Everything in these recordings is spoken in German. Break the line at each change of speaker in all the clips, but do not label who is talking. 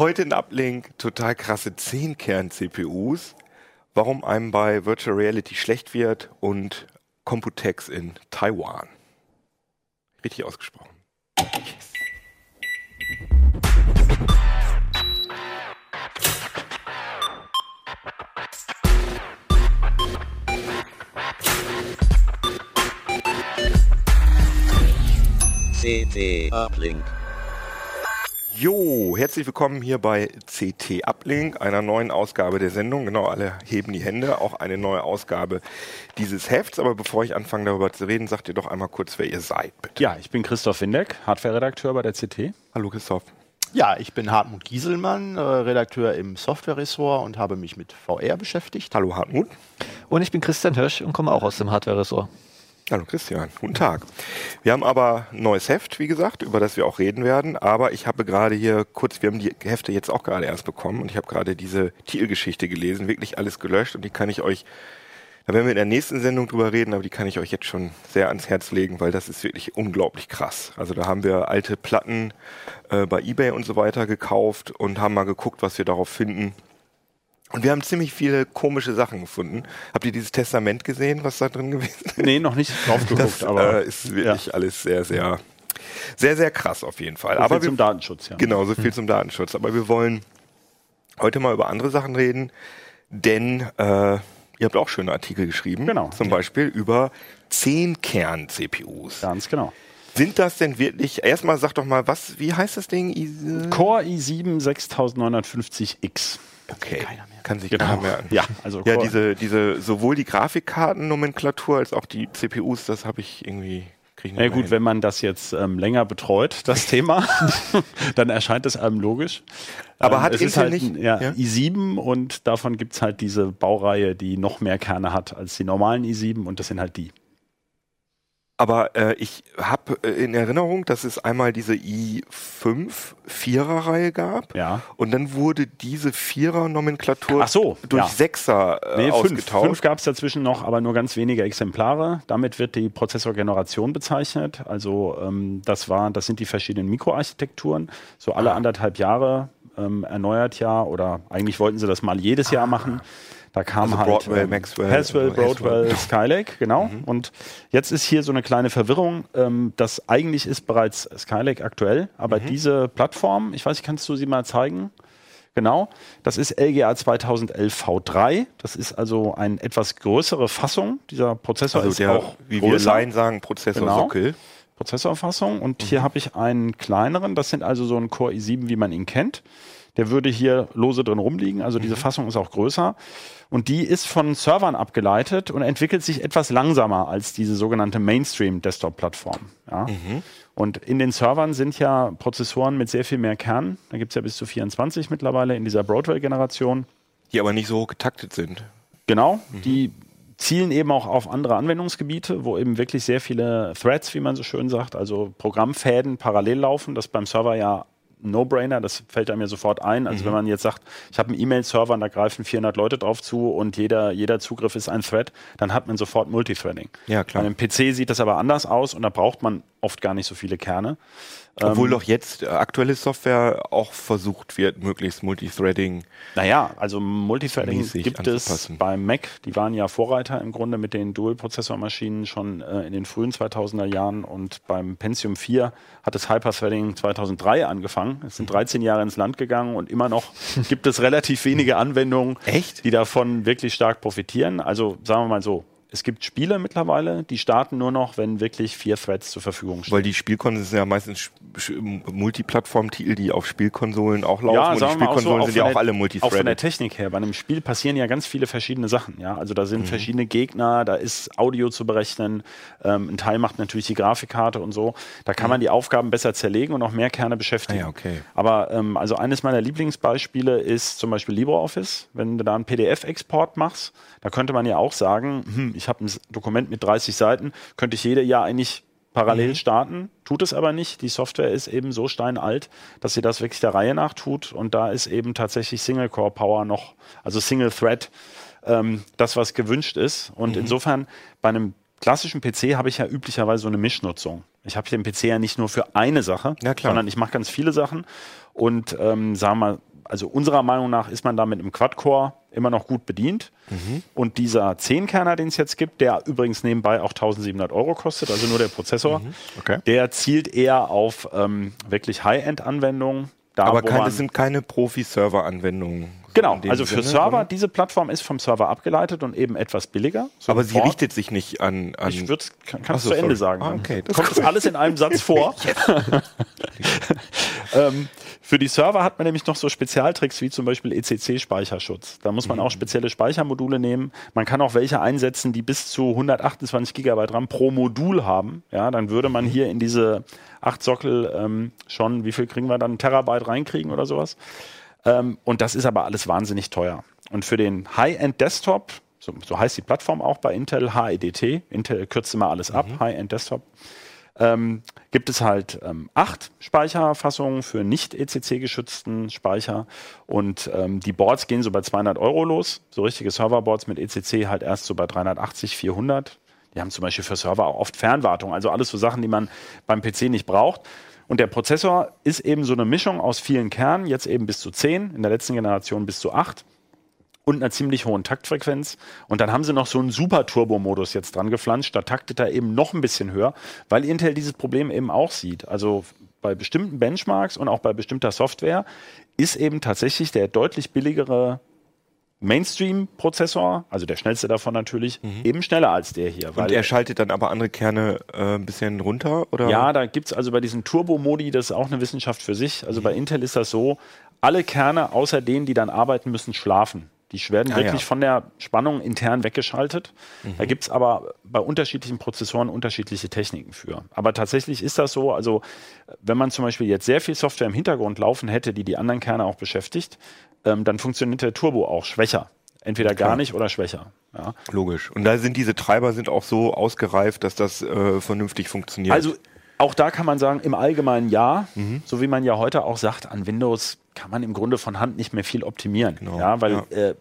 Heute ein Uplink, total krasse 10-Kern-CPUs, warum einem bei Virtual Reality schlecht wird und Computex in Taiwan. Richtig ausgesprochen. Yes. CT Uplink. Jo, herzlich willkommen hier bei CT Uplink, einer neuen Ausgabe der Sendung. Genau, alle heben die Hände, auch eine neue Ausgabe dieses Hefts. Aber bevor ich anfange darüber zu reden, sagt ihr doch einmal kurz, wer ihr seid,
bitte. Ja, ich bin Christoph Windeck, Hardware-Redakteur bei der CT.
Hallo Christoph.
Ja, ich bin Hartmut Gieselmann, äh, Redakteur im Software-Ressort und habe mich mit VR beschäftigt.
Hallo Hartmut.
Und ich bin Christian Hirsch und komme auch aus dem Hardware-Ressort.
Hallo Christian, guten Tag. Wir haben aber ein neues Heft, wie gesagt, über das wir auch reden werden. Aber ich habe gerade hier kurz, wir haben die Hefte jetzt auch gerade erst bekommen und ich habe gerade diese Titelgeschichte gelesen, wirklich alles gelöscht und die kann ich euch, da werden wir in der nächsten Sendung drüber reden, aber die kann ich euch jetzt schon sehr ans Herz legen, weil das ist wirklich unglaublich krass. Also da haben wir alte Platten äh, bei eBay und so weiter gekauft und haben mal geguckt, was wir darauf finden. Und wir haben ziemlich viele komische Sachen gefunden. Habt ihr dieses Testament gesehen, was da drin gewesen ist?
Nee, noch nicht drauf geguckt,
das, aber. Äh, ist wirklich ja. alles sehr, sehr, sehr, sehr krass auf jeden Fall.
So
aber
viel zum Datenschutz, ja.
Genau, so viel hm. zum Datenschutz. Aber wir wollen heute mal über andere Sachen reden, denn äh, ihr habt auch schöne Artikel geschrieben.
Genau.
Zum Beispiel über 10 Kern-CPUs.
Ganz genau.
Sind das denn wirklich, erstmal sag doch mal, was, wie heißt das Ding?
I Core i7 6950X.
Okay, kann sich genau. keiner merken.
Ja,
also ja, diese, diese sowohl die Grafikkartennomenklatur als auch die CPUs, das habe ich irgendwie
ja gut, hin. wenn man das jetzt ähm, länger betreut, das Thema, dann erscheint es einem logisch.
Aber ähm, hat es Intel halt
nicht ja, ja? i7 und davon gibt es halt diese Baureihe, die noch mehr Kerne hat als die normalen i7 und das sind halt die.
Aber äh, ich habe äh, in Erinnerung, dass es einmal diese i5 Vierer-Reihe gab.
Ja.
Und dann wurde diese Vierer-Nomenklatur
so,
durch ja. Sechser äh, nee, ausgetauscht. Fünf,
fünf gab es dazwischen noch, aber nur ganz wenige Exemplare. Damit wird die Prozessorgeneration bezeichnet. Also ähm, das war, das sind die verschiedenen Mikroarchitekturen. So alle ah. anderthalb Jahre ähm, erneuert ja, oder eigentlich wollten sie das mal jedes Jahr machen. Da kam also halt
Broadwell, ähm, Maxwell,
Haswell, Broadwell, Skylake, genau. Mhm. Und jetzt ist hier so eine kleine Verwirrung. Ähm, das eigentlich ist bereits Skylake aktuell, aber mhm. diese Plattform, ich weiß nicht, kannst du sie mal zeigen? Genau, das ist LGA 2011 V3. Das ist also eine etwas größere Fassung. Dieser Prozessor also ist der, auch
wie größer. wir Laien sagen, Prozessorsockel. Genau.
Prozessorfassung. Und mhm. hier habe ich einen kleineren. Das sind also so ein Core i7, wie man ihn kennt. Der würde hier lose drin rumliegen. Also diese mhm. Fassung ist auch größer. Und die ist von Servern abgeleitet und entwickelt sich etwas langsamer als diese sogenannte Mainstream-Desktop-Plattform. Ja? Mhm. Und in den Servern sind ja Prozessoren mit sehr viel mehr Kern. Da gibt es ja bis zu 24 mittlerweile in dieser Broadwell-Generation.
Die aber nicht so hoch getaktet sind.
Genau, mhm. die zielen eben auch auf andere Anwendungsgebiete, wo eben wirklich sehr viele Threads, wie man so schön sagt, also Programmfäden parallel laufen, das beim Server ja No-Brainer, das fällt einem ja sofort ein. Also mhm. wenn man jetzt sagt, ich habe einen E-Mail-Server und da greifen 400 Leute drauf zu und jeder, jeder Zugriff ist ein Thread, dann hat man sofort Multithreading.
Ja, klar.
Bei einem PC sieht das aber anders aus und da braucht man oft gar nicht so viele Kerne.
Obwohl ähm, doch jetzt äh, aktuelle Software auch versucht wird, möglichst Multithreading.
Naja, also Multithreading gibt es beim Mac. Die waren ja Vorreiter im Grunde mit den Dual-Prozessor-Maschinen schon äh, in den frühen 2000er Jahren und beim Pentium 4 hat das Hyperthreading 2003 angefangen. Es sind 13 Jahre ins Land gegangen und immer noch gibt es relativ wenige Anwendungen,
Echt?
die davon wirklich stark profitieren. Also sagen wir mal so, es gibt Spiele mittlerweile, die starten nur noch, wenn wirklich vier Threads zur Verfügung stehen.
Weil die Spielkonsolen sind ja meistens Multiplattform-Titel, die auf Spielkonsolen auch laufen.
Ja,
und die Spielkonsolen
so,
sind ja auch alle
Multithreaded. Auch von der Technik her. Bei einem Spiel passieren ja ganz viele verschiedene Sachen. Ja, also da sind mhm. verschiedene Gegner, da ist Audio zu berechnen. Ähm, ein Teil macht natürlich die Grafikkarte und so. Da kann mhm. man die Aufgaben besser zerlegen und auch mehr Kerne beschäftigen.
Ah, ja, okay.
Aber ähm, also eines meiner Lieblingsbeispiele ist zum Beispiel LibreOffice. Wenn du da einen PDF-Export machst, da könnte man ja auch sagen, hm, ich habe ein Dokument mit 30 Seiten, könnte ich jede Jahr eigentlich parallel mhm. starten, tut es aber nicht. Die Software ist eben so steinalt, dass sie das wirklich der Reihe nach tut und da ist eben tatsächlich Single Core Power noch, also Single Thread, ähm, das, was gewünscht ist. Und mhm. insofern bei einem klassischen PC habe ich ja üblicherweise so eine Mischnutzung. Ich habe den PC ja nicht nur für eine Sache,
ja,
sondern ich mache ganz viele Sachen. Und ähm, sagen wir mal, also unserer Meinung nach ist man da mit einem Quad-Core immer noch gut bedient. Und dieser 10-Kerner, den es jetzt gibt, der übrigens nebenbei auch 1700 Euro kostet, also nur der Prozessor,
Okay.
der zielt eher auf ähm, wirklich High-End-Anwendungen. Da,
Aber
wo
kein,
man-
das sind keine Profi-Server-Anwendungen.
Genau, also für
Sinne,
Server,
sondern-
diese Plattform ist vom Server abgeleitet und eben etwas billiger.
Aber sie
Sofort.
richtet sich nicht an. an
Ich würde kann, kannst
so,
zu Ende
sorry.
sagen.
Ah, okay, das
kommt das alles in einem Satz vor. ähm, für die Server hat man nämlich noch so Spezialtricks wie zum Beispiel ECC-Speicherschutz. Da muss man
Mhm.
auch spezielle Speichermodule nehmen. Man kann auch welche einsetzen, die bis zu 128 Gigabyte RAM pro Modul haben. Ja, dann würde
Mhm.
man hier in diese acht Sockel ähm, schon, wie viel kriegen wir dann, Terabyte reinkriegen oder sowas. Ähm, und das ist aber alles wahnsinnig teuer. Und für den High-End-Desktop, so, so heißt die Plattform auch bei Intel, HEDT, Intel kürzt immer alles ab, High-End-Desktop, ähm, gibt es halt ähm, acht Speicherfassungen für nicht ECC-geschützten Speicher und ähm, die Boards gehen so bei 200 Euro los. So richtige Serverboards mit ECC halt erst so bei 380, 400. Die haben zum Beispiel für Server auch oft Fernwartung, also alles so Sachen, die man beim PC nicht braucht. Und der Prozessor ist eben so eine Mischung aus vielen Kernen, jetzt eben bis zu 10, in der letzten Generation bis zu 8 und einer ziemlich hohen Taktfrequenz. Und dann haben sie noch so einen Super-Turbo-Modus jetzt dran geflanscht. Da taktet er eben noch ein bisschen höher, weil Intel dieses Problem eben auch sieht. Also bei bestimmten Benchmarks und auch bei bestimmter Software ist eben tatsächlich der deutlich billigere Mainstream-Prozessor, also der schnellste davon natürlich, eben schneller als der hier.
Und er schaltet dann aber andere Kerne äh, ein bisschen runter? Oder?
Ja, da gibt's also bei diesen Turbo-Modi, das ist auch eine Wissenschaft für sich. Also bei Intel ist das so, alle Kerne außer denen, die dann arbeiten müssen, schlafen. Die werden
Ah,
wirklich
ja.
von der Spannung intern weggeschaltet. Da gibt's aber bei unterschiedlichen Prozessoren unterschiedliche Techniken für. Aber tatsächlich ist das so, also wenn man zum Beispiel jetzt sehr viel Software im Hintergrund laufen hätte, die die anderen Kerne auch beschäftigt, ähm, dann funktioniert der Turbo auch schwächer. Entweder gar
Klar.
nicht oder schwächer. Ja.
Logisch. Und da sind diese Treiber sind auch so ausgereift, dass das äh, vernünftig funktioniert.
Also auch da kann man sagen, im Allgemeinen ja,
Mhm.
so wie man ja heute auch sagt, an Windows kann man im Grunde von Hand nicht mehr viel optimieren.
Genau,
Ja, weil
ja.
Äh,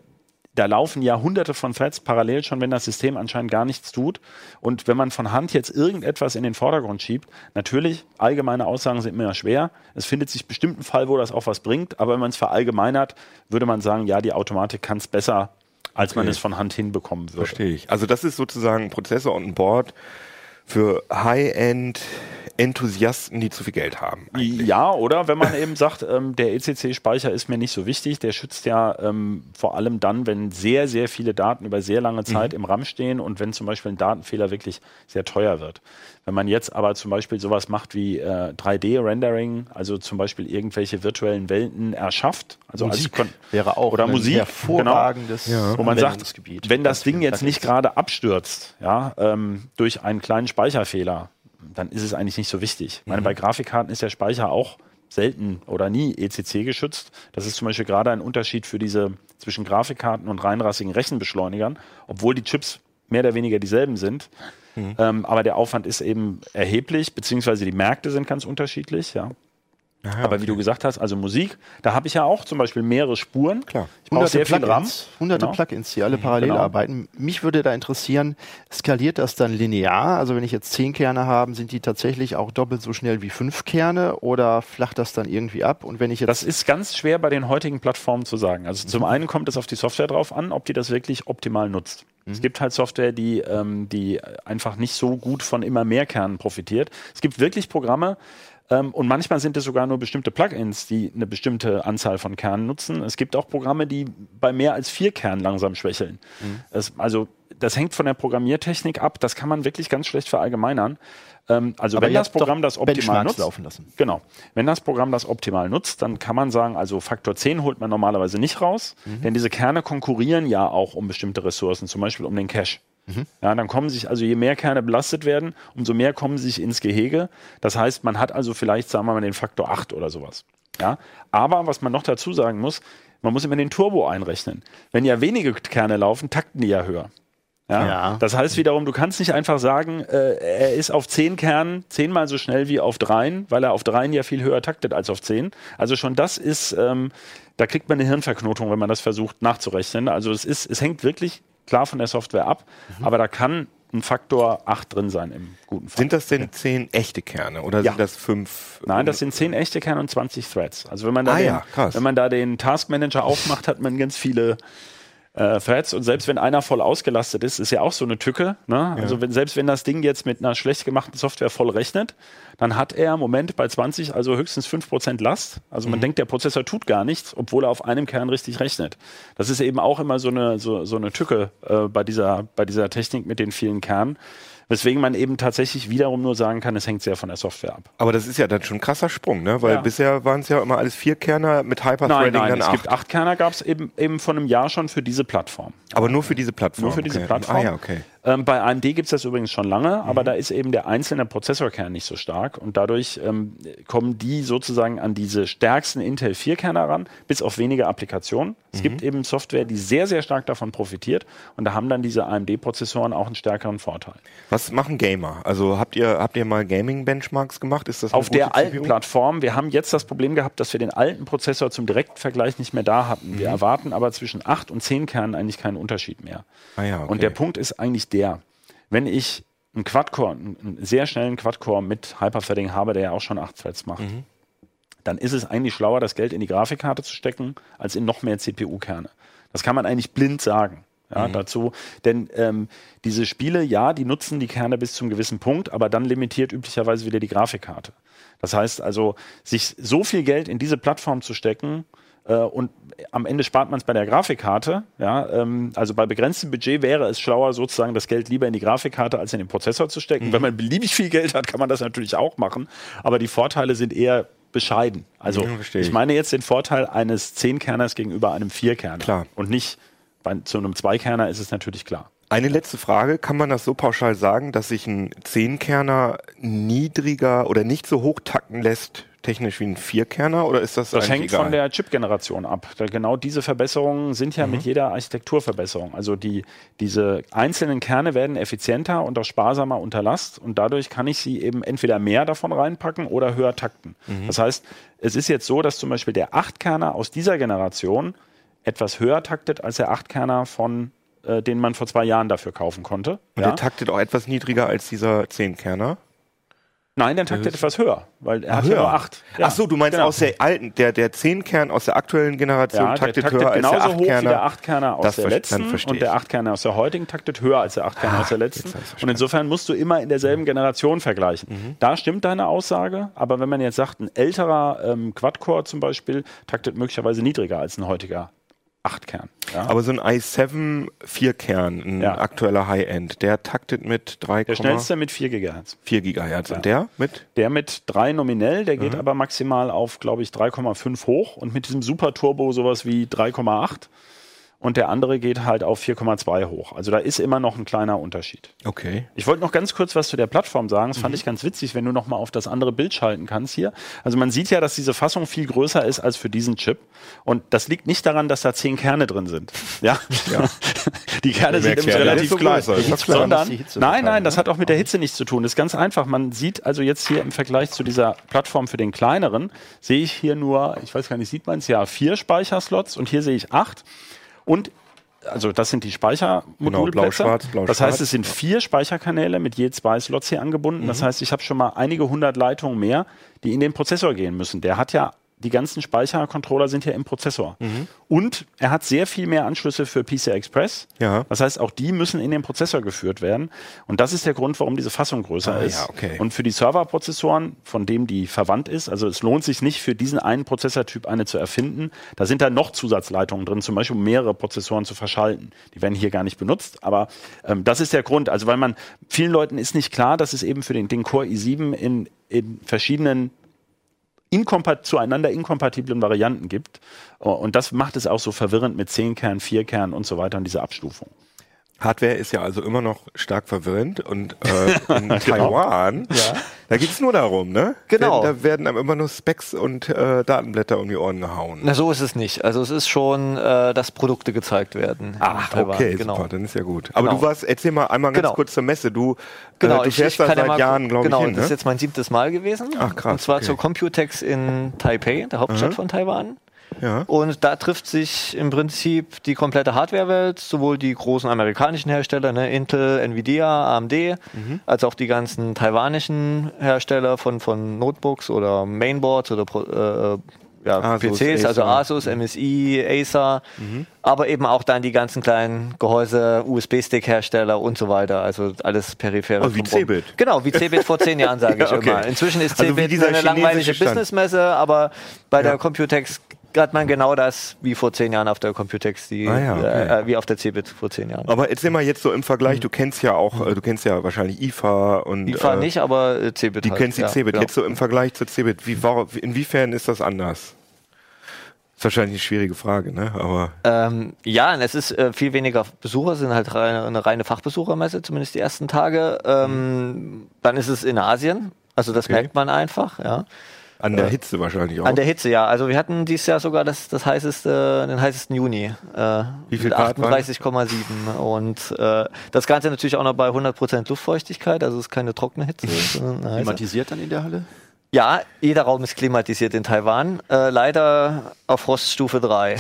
da laufen ja hunderte von Threads parallel schon, wenn das System anscheinend gar nichts tut. Und wenn man von Hand jetzt irgendetwas in den Vordergrund schiebt, natürlich, allgemeine Aussagen sind immer schwer. Es findet sich bestimmt ein Fall, wo das auch was bringt, aber wenn man es verallgemeinert, würde man sagen, ja, die Automatik kann es besser, als man
Okay.
es von Hand hinbekommen würde.
Verstehe ich. Also das ist sozusagen ein Prozessor und ein Board für High-End Enthusiasten, die zu viel Geld haben. eigentlich.
Ja, oder wenn man eben sagt, ähm, der ECC-Speicher ist mir nicht so wichtig, der schützt ja ähm, vor allem dann, wenn sehr, sehr viele Daten über sehr lange Zeit im RAM stehen und wenn zum Beispiel ein Datenfehler wirklich sehr teuer wird. Wenn man jetzt aber zum Beispiel sowas macht wie äh, 3D-Rendering, also zum Beispiel irgendwelche virtuellen Welten erschafft, also
Musik
als
wäre auch
oder
ein
Musik,
hervorragendes
Ja.
wo man sagt, wenn das Ding jetzt nicht gerade abstürzt, ja, ähm, durch einen kleinen Speicherfehler, dann ist es eigentlich nicht so wichtig. Ich meine, bei Grafikkarten ist der Speicher auch selten oder nie ECC geschützt. Das ist zum Beispiel gerade ein Unterschied für diese zwischen Grafikkarten und reinrassigen Rechenbeschleunigern, obwohl die Chips mehr oder weniger dieselben sind. Ähm, aber der Aufwand ist eben erheblich, beziehungsweise die Märkte sind ganz unterschiedlich, ja.
Aha,
Aber wie du gesagt hast, also Musik, da habe ich ja auch zum Beispiel mehrere Spuren.
Klar.
Ich brauche
Hunderte
sehr viel RAM.
Plugins, hunderte
Genau.
Plugins, die alle parallel
Genau.
arbeiten. Mich würde da interessieren, skaliert das dann linear? Also wenn ich jetzt zehn Kerne habe, sind die tatsächlich auch doppelt so schnell wie fünf Kerne oder flacht das dann irgendwie ab? Und wenn ich jetzt
Das ist ganz schwer bei den heutigen Plattformen zu sagen. Also zum einen kommt es auf die Software drauf an, ob die das wirklich optimal nutzt. Es gibt halt Software, die, ähm, die einfach nicht so gut von immer mehr Kernen profitiert. Es gibt wirklich Programme, ähm, und manchmal sind es sogar nur bestimmte Plugins, die eine bestimmte Anzahl von Kernen nutzen. Es gibt auch Programme, die bei mehr als vier Kernen langsam schwächeln. Es, also das hängt von der Programmiertechnik ab. Das kann man wirklich ganz schlecht verallgemeinern. Ähm, also
Aber
wenn das Programm das optimal nutzt,
laufen lassen.
Genau. Wenn das Programm das optimal nutzt, dann kann man sagen, also Faktor 10 holt man normalerweise nicht raus, denn diese Kerne konkurrieren ja auch um bestimmte Ressourcen, zum Beispiel um den Cache. Ja, dann kommen sich, also je mehr Kerne belastet werden, umso mehr kommen sie sich ins Gehege. Das heißt, man hat also vielleicht, sagen wir mal, den Faktor 8 oder sowas. Ja, aber was man noch dazu sagen muss, man muss immer den Turbo einrechnen. Wenn ja wenige Kerne laufen, takten die ja höher. Ja?
Ja.
Das heißt wiederum, du kannst nicht einfach sagen, äh, er ist auf 10 Kernen zehnmal so schnell wie auf dreien, weil er auf dreien ja viel höher taktet als auf 10. Also schon das ist, ähm, da kriegt man eine Hirnverknotung, wenn man das versucht nachzurechnen. Also es ist, es hängt wirklich klar von der Software ab, aber da kann ein Faktor 8 drin sein im guten Fall.
Sind das denn zehn echte Kerne oder
Ja.
sind das fünf?
Nein, das sind 10 echte Kerne und 20 Threads. Also wenn man da,
Ah
den,
ja,
wenn man da den Task Manager aufmacht, hat man ganz viele äh, Threads und selbst wenn einer voll ausgelastet ist, ist ja auch so eine Tücke. Ne? Also wenn, selbst wenn das Ding jetzt mit einer schlecht gemachten Software voll rechnet, dann hat er im Moment bei 20 also höchstens 5% Last. Also
Mhm.
man denkt, der Prozessor tut gar nichts, obwohl er auf einem Kern richtig rechnet. Das ist eben auch immer so eine, so, so eine Tücke äh, bei, dieser, bei dieser Technik mit den vielen Kernen. Weswegen man eben tatsächlich wiederum nur sagen kann, es hängt sehr von der Software ab.
Aber das ist ja dann schon ein krasser Sprung, ne? Weil
Ja.
bisher waren es ja immer alles vier Kerner mit
Nein,
Hyperthreading
nein,
dann
es
acht.
gibt acht Kerner, gab es eben, eben von einem Jahr schon für diese Plattform.
Aber nur für diese Plattform.
Nur für diese
okay.
Plattform.
Ah ja, okay.
Ähm, bei AMD gibt es das übrigens schon lange,
Mhm.
aber da ist eben der einzelne Prozessorkern nicht so stark und dadurch ähm, kommen die sozusagen an diese stärksten Intel 4-Kerne ran, bis auf wenige Applikationen. Es
Mhm.
gibt eben Software, die sehr, sehr stark davon profitiert und da haben dann diese AMD-Prozessoren auch einen stärkeren Vorteil.
Was machen Gamer? Also habt ihr, habt ihr mal Gaming-Benchmarks gemacht? Ist das
Auf der alten
CPU?
Plattform, wir haben jetzt das Problem gehabt, dass wir den alten Prozessor zum direkten Vergleich nicht mehr da hatten.
Mhm.
Wir erwarten aber zwischen 8 und 10 Kernen eigentlich keinen Unterschied mehr.
Ah ja, okay.
Und der Punkt ist eigentlich der, wenn ich einen Quad-Core, einen sehr schnellen Quad-Core mit Hyperthreading habe, der ja auch schon 8 Threads macht,
Mhm.
dann ist es eigentlich schlauer, das Geld in die Grafikkarte zu stecken, als in noch mehr CPU-Kerne. Das kann man eigentlich blind sagen. Ja,
Mhm.
dazu, denn ähm, diese Spiele, ja, die nutzen die Kerne bis zum gewissen Punkt, aber dann limitiert üblicherweise wieder die Grafikkarte. Das heißt also, sich so viel Geld in diese Plattform zu stecken, und am Ende spart man es bei der Grafikkarte. Ja, ähm, also bei begrenztem Budget wäre es schlauer, sozusagen das Geld lieber in die Grafikkarte als in den Prozessor zu stecken. Wenn man beliebig viel Geld hat, kann man das natürlich auch machen. Aber die Vorteile sind eher bescheiden. Also
Ja,
ich
ich.
meine jetzt den Vorteil eines Zehnkerners gegenüber einem Vierkerner.
Klar.
Und nicht bei, zu einem Zweikerner ist es natürlich klar.
Eine letzte Frage. Kann man das so pauschal sagen, dass sich ein Zehnkerner niedriger oder nicht so hoch tacken lässt, technisch wie ein Vierkerner? Oder ist das
Das hängt
egal?
von der Chip-Generation ab. Da genau diese Verbesserungen sind ja
Mhm.
mit jeder Architekturverbesserung. Also die, diese einzelnen Kerne werden effizienter und auch sparsamer unter Last und dadurch kann ich sie eben entweder mehr davon reinpacken oder höher takten.
Mhm.
Das heißt, es ist jetzt so, dass zum Beispiel der Achtkerner aus dieser Generation etwas höher taktet als der Achtkerner von äh, den man vor zwei Jahren dafür kaufen konnte.
Und
Ja?
der taktet auch etwas niedriger als dieser Zehnkerner?
Nein, der taktet etwas höher, weil er
Ah,
hat ja nur acht. Ja,
Ach so, du meinst
genau.
aus der alten, der, der Zehnkern aus der aktuellen Generation
Ja,
taktet,
taktet
höher als der
genauso hoch wie der
Achtkerner.
Achtkerner aus
Das
der letzten und der
ich.
Achtkerner aus der heutigen taktet höher als der Achtkerner aus der letzten. Und insofern musst du immer in derselben Generation vergleichen.
Mhm.
Da stimmt deine Aussage, aber wenn man jetzt sagt, ein älterer ähm, Quad-Core zum Beispiel taktet möglicherweise niedriger als ein heutiger Achtkern. Ja?
Aber so ein i7 Vierkern, ein
Ja.
aktueller High-End, der taktet mit 3,4
der schnellste mit 4 GHz.
Gigahertz. Und der mit?
Der mit 3 nominell, der
Mhm.
geht aber maximal auf, glaube ich, 3,5 hoch und mit diesem Super Turbo sowas wie 3,8. Und der andere geht halt auf 4,2 hoch. Also da ist immer noch ein kleiner Unterschied.
Okay.
Ich wollte noch ganz kurz was zu der Plattform sagen. Das
Mhm.
fand ich ganz witzig, wenn du noch mal auf das andere Bild schalten kannst hier. Also man sieht ja, dass diese Fassung viel größer ist als für diesen Chip. Und das liegt nicht daran, dass da zehn Kerne drin sind. Ja. Die Kerne sind
ja, der
relativ
so
klein. Sondern, nein, nein, das hat auch mit der Hitze nichts zu tun. Das ist ganz einfach. Man sieht also jetzt hier im Vergleich zu dieser Plattform für den kleineren, sehe ich hier nur, ich weiß gar nicht, sieht man es ja, vier Speicherslots und hier sehe ich acht. Und also das sind die Speichermodulplätze.
blau-schwarz, blau-schwarz.
Das heißt, es sind vier Speicherkanäle mit je zwei Slots hier angebunden.
Mhm.
Das heißt, ich habe schon mal einige hundert Leitungen mehr, die in den Prozessor gehen müssen. Der hat ja die ganzen Speichercontroller sind ja im Prozessor.
Mhm.
Und er hat sehr viel mehr Anschlüsse für PCI Express.
Ja.
Das heißt, auch die müssen in den Prozessor geführt werden. Und das ist der Grund, warum diese Fassung größer
Ah,
ist.
ja, okay.
Und für die Serverprozessoren, von dem die verwandt ist, also es lohnt sich nicht für diesen einen Prozessortyp eine zu erfinden. Da sind dann noch Zusatzleitungen drin, zum Beispiel um mehrere Prozessoren zu verschalten. Die werden hier gar nicht benutzt, aber ähm, das ist der Grund. Also weil man vielen Leuten ist nicht klar, dass es eben für den, den Core i7 in, in verschiedenen inkompat zueinander inkompatiblen Varianten gibt. Und das macht es auch so verwirrend mit 10 Kern, 4 Kern und so weiter und diese Abstufung.
Hardware ist ja also immer noch stark verwirrend und äh, in
Genau.
Taiwan, da geht's nur darum, ne?
Genau.
Da werden einem immer nur Specs und äh, Datenblätter um die Ohren gehauen.
Na, so ist es nicht. Also es ist schon, äh, dass Produkte gezeigt werden.
Ach,
Taiwan.
okay,
genau.
super, dann ist ja gut. Aber
Genau.
du warst, erzähl mal einmal ganz
Genau.
kurz zur Messe. Du,
Genau,
äh, du
ich,
fährst
ich
da
kann ja
seit Jahren, glaube
genau,
ich, hin,
das ist
ne?
jetzt mein siebtes Mal gewesen.
Ach, krass,
Und zwar
okay.
zur Computex in Taipei, der Hauptstadt von Taiwan.
Ja.
Und da trifft sich im Prinzip die komplette Hardware-Welt, sowohl die großen amerikanischen Hersteller, ne, Intel, Nvidia, AMD,
Mhm.
als auch die ganzen taiwanischen Hersteller von, von Notebooks oder Mainboards oder äh, ja,
Asus,
PCs, also
Acer.
Asus, MSI, Acer,
Mhm.
aber eben auch dann die ganzen kleinen Gehäuse, USB-Stick-Hersteller und so weiter. Also alles periphere.
Also wie. Cebit.
Genau, wie Cebit vor zehn Jahren, sage ich
Ja, okay.
immer. Inzwischen ist
Also
Cebit
dieser
eine langweilige. Businessmesse, aber bei
Ja.
der Computex hat man genau das wie vor zehn Jahren auf der Computex, die,
Ah ja, okay.
äh, wie auf der Cebit vor zehn Jahren.
Aber erzähl mal jetzt so im Vergleich, du kennst ja auch, äh, du kennst ja wahrscheinlich IFA und
fahren
äh,
nicht, aber äh, Cebit
Du
halt.
kennst die
ja,
Cebit.
genau.
Jetzt so im Vergleich zur Cebit, wie, inwiefern ist das anders? Ist wahrscheinlich eine schwierige Frage, ne? Aber
Ähm, ja, es ist äh, viel weniger Besucher, es sind halt reine, eine reine Fachbesuchermesse, zumindest die ersten Tage. Ähm, Dann ist es in Asien, also das
Okay.
merkt man einfach, ja.
An der Hitze wahrscheinlich auch.
An der Hitze, ja. Also wir hatten dieses Jahr sogar das, das heißeste, den heißesten Juni. Äh,
Wie viel
mit
Grad waren?
38,7. Und äh, das Ganze natürlich auch noch bei 100% Luftfeuchtigkeit, also es ist keine trockene Hitze. heiße.
Klimatisiert dann in der Halle?
Ja, jeder Raum ist klimatisiert in Taiwan. Äh, leider auf Froststufe 3.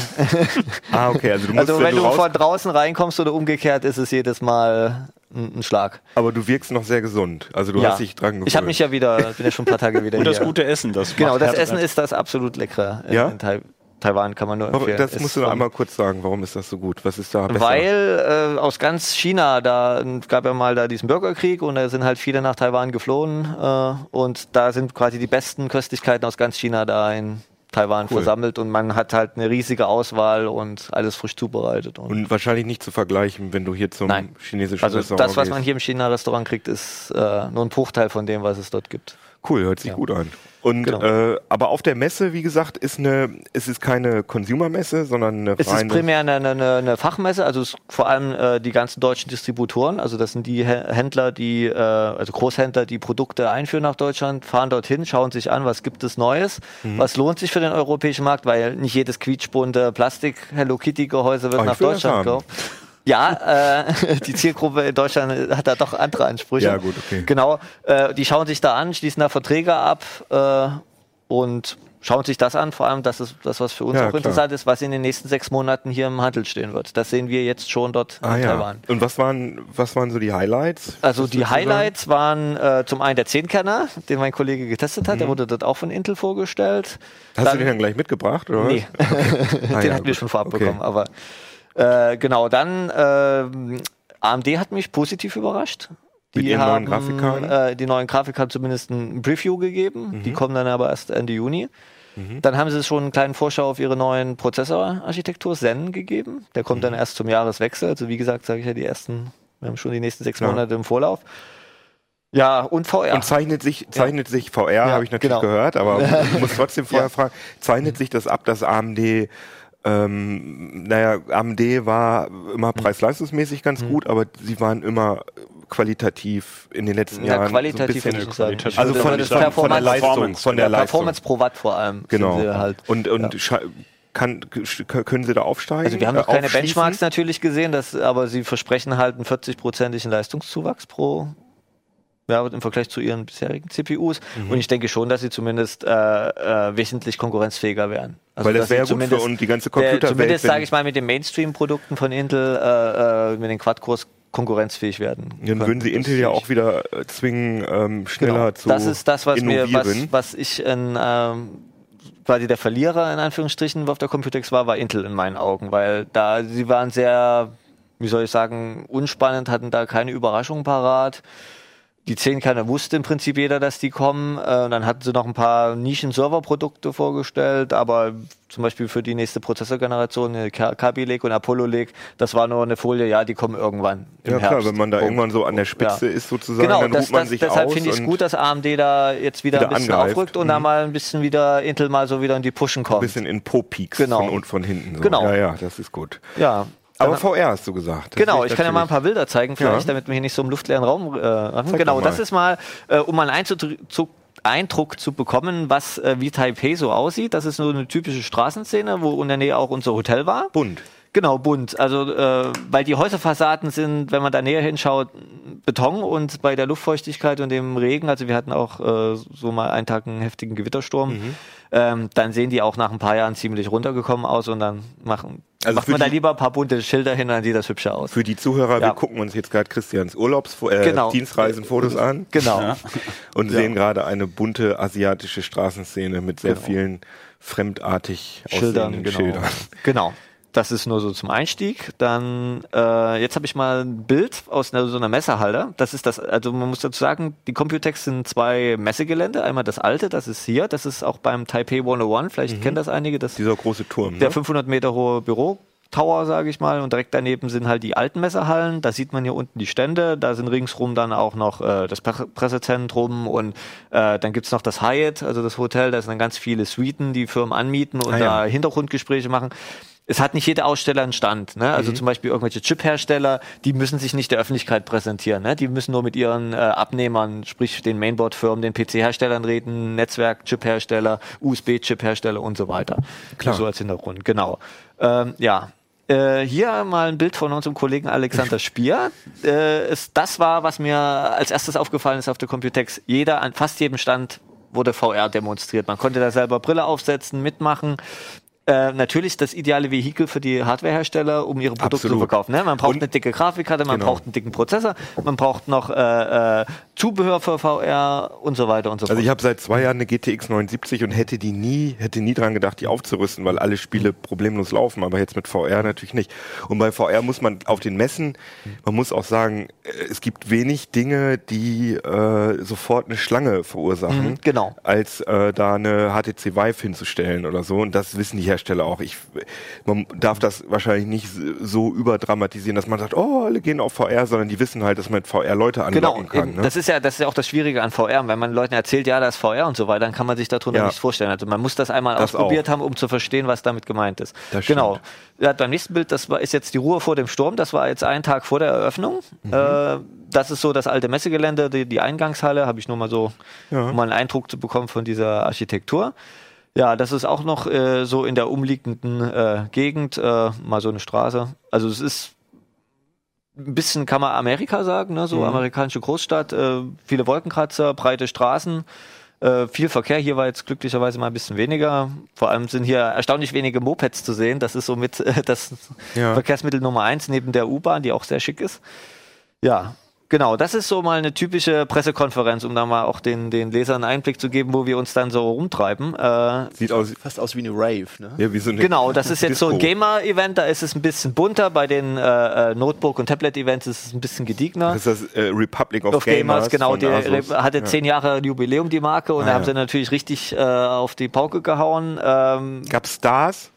ah, okay, also du musst,
also wenn du
raus,
von draußen reinkommst oder umgekehrt, ist es jedes Mal ein, Schlag.
aber du wirkst noch sehr gesund. Also du
ja.
hast dich dran gewöhnt.
ich habe mich ja wieder, bin ja schon ein paar Tage wieder
Und das
hier.
gute Essen, das
Genau,
macht
das Essen ist das absolut leckere in,
Ja?
in Tai Taiwan, kann man nur empfehlen.
das
Ist
musst du noch einmal kurz sagen. Warum ist das so gut? Was ist da besser?
Weil äh, aus ganz China, da es gab ja mal da diesen Bürgerkrieg und da sind halt viele nach Taiwan geflohen äh, und da sind quasi die besten Köstlichkeiten aus ganz China da in Taiwan
Cool.
versammelt und man hat halt eine riesige Auswahl und alles frisch zubereitet. Und
Und wahrscheinlich nicht zu vergleichen, wenn du hier zum
Nein.
chinesischen
also
Restaurant
das, was man hier im China-Restaurant kriegt, ist äh, nur ein Bruchteil von dem, was es dort gibt.
Cool, hört sich
Ja.
gut an. Und
Genau.
äh, aber auf der Messe, wie gesagt, ist eine, es ist keine Consumer-Messe, sondern eine
Es ist primär eine, eine, eine Fachmesse, also vor allem äh, die ganzen deutschen Distributoren, also das sind die Hä- Händler, die, äh, also Großhändler, die Produkte einführen nach Deutschland, fahren dorthin, schauen sich an, was gibt es Neues,
Mhm.
was lohnt sich für den europäischen Markt, weil nicht jedes quietschbunte Plastik Hello Kitty Gehäuse wird
Oh,
nach Deutschland gekauft. Ja, äh, die Zielgruppe in Deutschland hat da doch andere Ansprüche.
Ja, gut, okay.
Genau, äh, die schauen sich da an, schließen da Verträge ab äh, und schauen sich das an, vor allem das ist das, was für uns
Ja,
auch
klar.
interessant ist, was in den nächsten sechs Monaten hier im Handel stehen wird. Das sehen wir jetzt schon dort
Ah
in
ja.
Taiwan.
Und was waren, was waren so die Highlights?
Also die? Highlights waren äh, zum einen der Zehnkerner, den mein Kollege getestet hat, der wurde dort auch von Intel vorgestellt.
Mhm. Hast
Dann-
du den dann gleich mitgebracht? Oder
Nee,
was? Ah,
den
ja,
hatten wir schon vorab
Okay.
bekommen. Aber äh, genau, dann ähm, AMD hat mich positiv überrascht.
Mit
Die
ihren
haben
neuen Grafikkarten?
Äh, die neuen Grafikkarten zumindest ein Preview gegeben.
Mhm.
Die kommen dann aber erst Ende Juni. Dann haben sie schon einen kleinen Vorschau auf ihre neuen Prozessorarchitektur Zen gegeben. Der kommt
Mhm.
dann erst zum Jahreswechsel. Also wie gesagt, sage ich ja, die ersten, wir haben schon die nächsten sechs
Ja.
Monate im Vorlauf. Ja, und VR.
Und zeichnet sich, zeichnet sich VR, habe ich natürlich
genau.
gehört, aber ich muss trotzdem vorher
Ja.
fragen, zeichnet sich das ab, dass AMD, ähm, naja, AMD war immer preis-leistungsmäßig ganz gut, aber sie waren immer qualitativ in den letzten
ja,
Jahren
qualitativ
so ein bisschen,
sagen.
also
Ich
von, von,
das
von der
Performance-
Leistung, von der Leistung.
Performance pro Watt vor allem.
Genau.
Halt.
Und, und
Ja.
kann, können sie da aufsteigen?
Also wir haben noch keine? Benchmarks natürlich gesehen, das, aber sie versprechen halt einen 40-prozentigen Leistungszuwachs pro ja, im Vergleich zu ihren bisherigen CPUs.
Mhm.
Und ich denke schon, dass sie zumindest äh, äh, wesentlich konkurrenzfähiger wären. Also,
Weil das
sie
wäre gut für
zumindest-
und die ganze Computerwelt.
Zumindest
wenn-
sage ich mal mit den Mainstream-Produkten von Intel, äh, äh, mit den Quad-Cores konkurrenzfähig werden.
Dann würden
können.
sie
Das
Intel ja auch wieder äh, zwingen, ähm, schneller
Genau.
zu
Das ist das, was mir, was, was ich in, ähm, quasi der Verlierer in Anführungsstrichen auf der Computex war, war Intel in meinen Augen, weil da sie waren sehr, wie soll ich sagen, unspannend, hatten da keine Überraschung parat. Die 10 Kerne wusste im Prinzip jeder, dass die kommen. Äh, und dann hatten sie noch ein paar Nischen-Server-Produkte vorgestellt, aber zum Beispiel für die nächste Prozessorgeneration, äh, Ka- Kaby Lake und Apollo Lake, das war nur eine Folie, ja, die kommen irgendwann. Im
Ja klar,
Herbst.
wenn man da
Punkt.
irgendwann so an der Spitze
Ja.
ist sozusagen,
Genau,
dann
das,
ruht man
das,
sich
deshalb finde ich es gut, dass AMD da jetzt wieder,
Wieder
ein bisschen
angreift.
aufrückt und da
Mhm.
mal ein bisschen wieder Intel mal so wieder in die Pushen
ein
kommt.
bisschen in Po-Peaks
Genau.
von, und von hinten. So.
Genau.
Ja, ja, das ist gut.
Ja.
Aber VR hast du gesagt. Das
Genau, ich kann ja mal ein paar Bilder zeigen, vielleicht,
Ja.
damit wir hier nicht so im luftleeren Raum äh, machen.
Zeig
Genau, das ist mal, äh, um mal einen Einzug, Eindruck zu bekommen, was äh, wie Taipei so aussieht. Das ist so eine typische Straßenszene, wo in der Nähe auch unser Hotel war.
bunt.
Genau, bunt. Also, äh, weil die Häuserfassaden sind, wenn man da näher hinschaut, Beton und bei der Luftfeuchtigkeit und dem Regen, also wir hatten auch äh, so mal einen Tag einen heftigen Gewittersturm,
Mhm.
ähm, dann sehen die auch nach ein paar Jahren ziemlich runtergekommen aus und dann machen,
Also
macht man da lieber ein paar bunte Schilder hin, dann sieht das hübscher aus.
Für die Zuhörer,
Ja.
wir gucken uns jetzt gerade Christians Urlaubs äh,
Genau.
Dienstreisenfotos an
Genau.
Ja.
und sehen gerade eine bunte asiatische Straßenszene mit sehr vielen fremdartig
Schildern,
aussehenden
genau.
Schildern.
Genau. Das ist nur so zum Einstieg. Dann, äh, jetzt habe ich mal ein Bild aus einer, so einer Messehalle. Das ist das, also man muss dazu sagen, die Computex sind zwei Messegelände. Einmal das alte, das ist hier. Das ist auch beim Taipei 101. Vielleicht kennen das einige. Das
Dieser große Turm.
der
Ne?
500 Meter hohe Büro. Tower, sage ich mal, und direkt daneben sind halt die alten Messehallen. Da sieht man hier unten die Stände. Da sind ringsrum dann auch noch äh, das Pre Pressezentrum und äh, dann gibt's noch das Hyatt, also das Hotel. Da sind dann ganz viele Suiten, die Firmen anmieten und
Ah, ja.
da Hintergrundgespräche machen. Es hat nicht jeder Aussteller einen Stand. Ne?
Mhm.
Also zum Beispiel irgendwelche Chip-Hersteller, die müssen sich nicht der Öffentlichkeit präsentieren. Ne? Die müssen nur mit ihren äh, Abnehmern, sprich den Mainboard-Firmen, den PC-Herstellern reden, Netzwerk-Chip-Hersteller, USB-Chip-Hersteller und so weiter.
Klar.
So als Hintergrund, genau. Ähm, ja. Äh, hier mal ein Bild von unserem Kollegen Alexander Spier. Äh, es, das war, was mir als erstes aufgefallen ist auf der Computex. Jeder, an fast jedem Stand wurde VR demonstriert. Man konnte da selber Brille aufsetzen, mitmachen. Äh, natürlich das ideale Vehikel für die Hardwarehersteller, um ihre Produkte
Absolut.
zu verkaufen. Ne? Man braucht
Und-
eine dicke Grafikkarte, man
Genau.
braucht einen dicken Prozessor, man braucht noch äh, äh, Zubehör für VR und so weiter und so
Also
fort.
ich habe seit zwei Jahren eine GTX 79 und hätte die nie, hätte nie dran gedacht, die aufzurüsten, weil alle Spiele problemlos laufen, aber jetzt mit VR natürlich nicht. Und bei VR muss man auf den Messen, man muss auch sagen, äh, es gibt wenig Dinge, die äh, sofort eine Schlange verursachen,
Mhm, genau.
als äh, da eine HTC Vive hinzustellen oder so. Und das wissen die Hersteller auch. Ich, man darf das wahrscheinlich nicht so überdramatisieren, dass man sagt, oh, alle gehen auf VR, sondern die wissen halt, dass man mit VR Leute
Genau,
anlocken kann.
eben.
Ne?
das ist ja das ist ja auch das Schwierige an VR. Wenn man Leuten erzählt, ja, das ist VR und so weiter, dann kann man sich darunter
Ja.
nichts vorstellen. Also man muss das einmal
Das
ausprobiert
auch.
haben, um zu verstehen, was damit gemeint ist.
Das
genau. Ja, beim nächsten Bild, das war, ist jetzt die Ruhe vor dem Sturm. Das war jetzt ein Tag vor der Eröffnung.
Mhm.
Äh, das ist so das alte Messegelände, die, die Eingangshalle. Habe ich nur mal so,
Ja.
um mal einen Eindruck zu bekommen von dieser Architektur. Ja, das ist auch noch äh, so in der umliegenden äh, Gegend, äh, mal so eine Straße. Also es ist ein bisschen kann man Amerika sagen, ne? so
Mhm.
amerikanische Großstadt, äh, viele Wolkenkratzer, breite Straßen, äh, viel Verkehr. Hier war jetzt glücklicherweise mal ein bisschen weniger. Vor allem sind hier erstaunlich wenige Mopeds zu sehen. Das ist somit äh, das
Ja.
Verkehrsmittel Nummer eins neben der U-Bahn, die auch sehr schick ist. Ja. Genau, das ist so mal eine typische Pressekonferenz, um da mal auch den, den Lesern einen Einblick zu geben, wo wir uns dann so rumtreiben. Äh,
Sieht aus,
Fast aus wie eine Rave, ne?
ja, wie so eine
Genau, das ist jetzt so ein. Gamer-Event, da ist es ein bisschen bunter. Bei den äh, äh, Notebook- und Tablet-Events ist es ein bisschen gediegner.
Das ist das äh, Republic of,
Auf Gamers, genau,
von
die
Asus.
hatte
Ja.
zehn Jahre Jubiläum, die Marke, und
Ah,
da haben
ja.
sie natürlich richtig äh, auf die Pauke gehauen. Ähm,
Gab's Stars?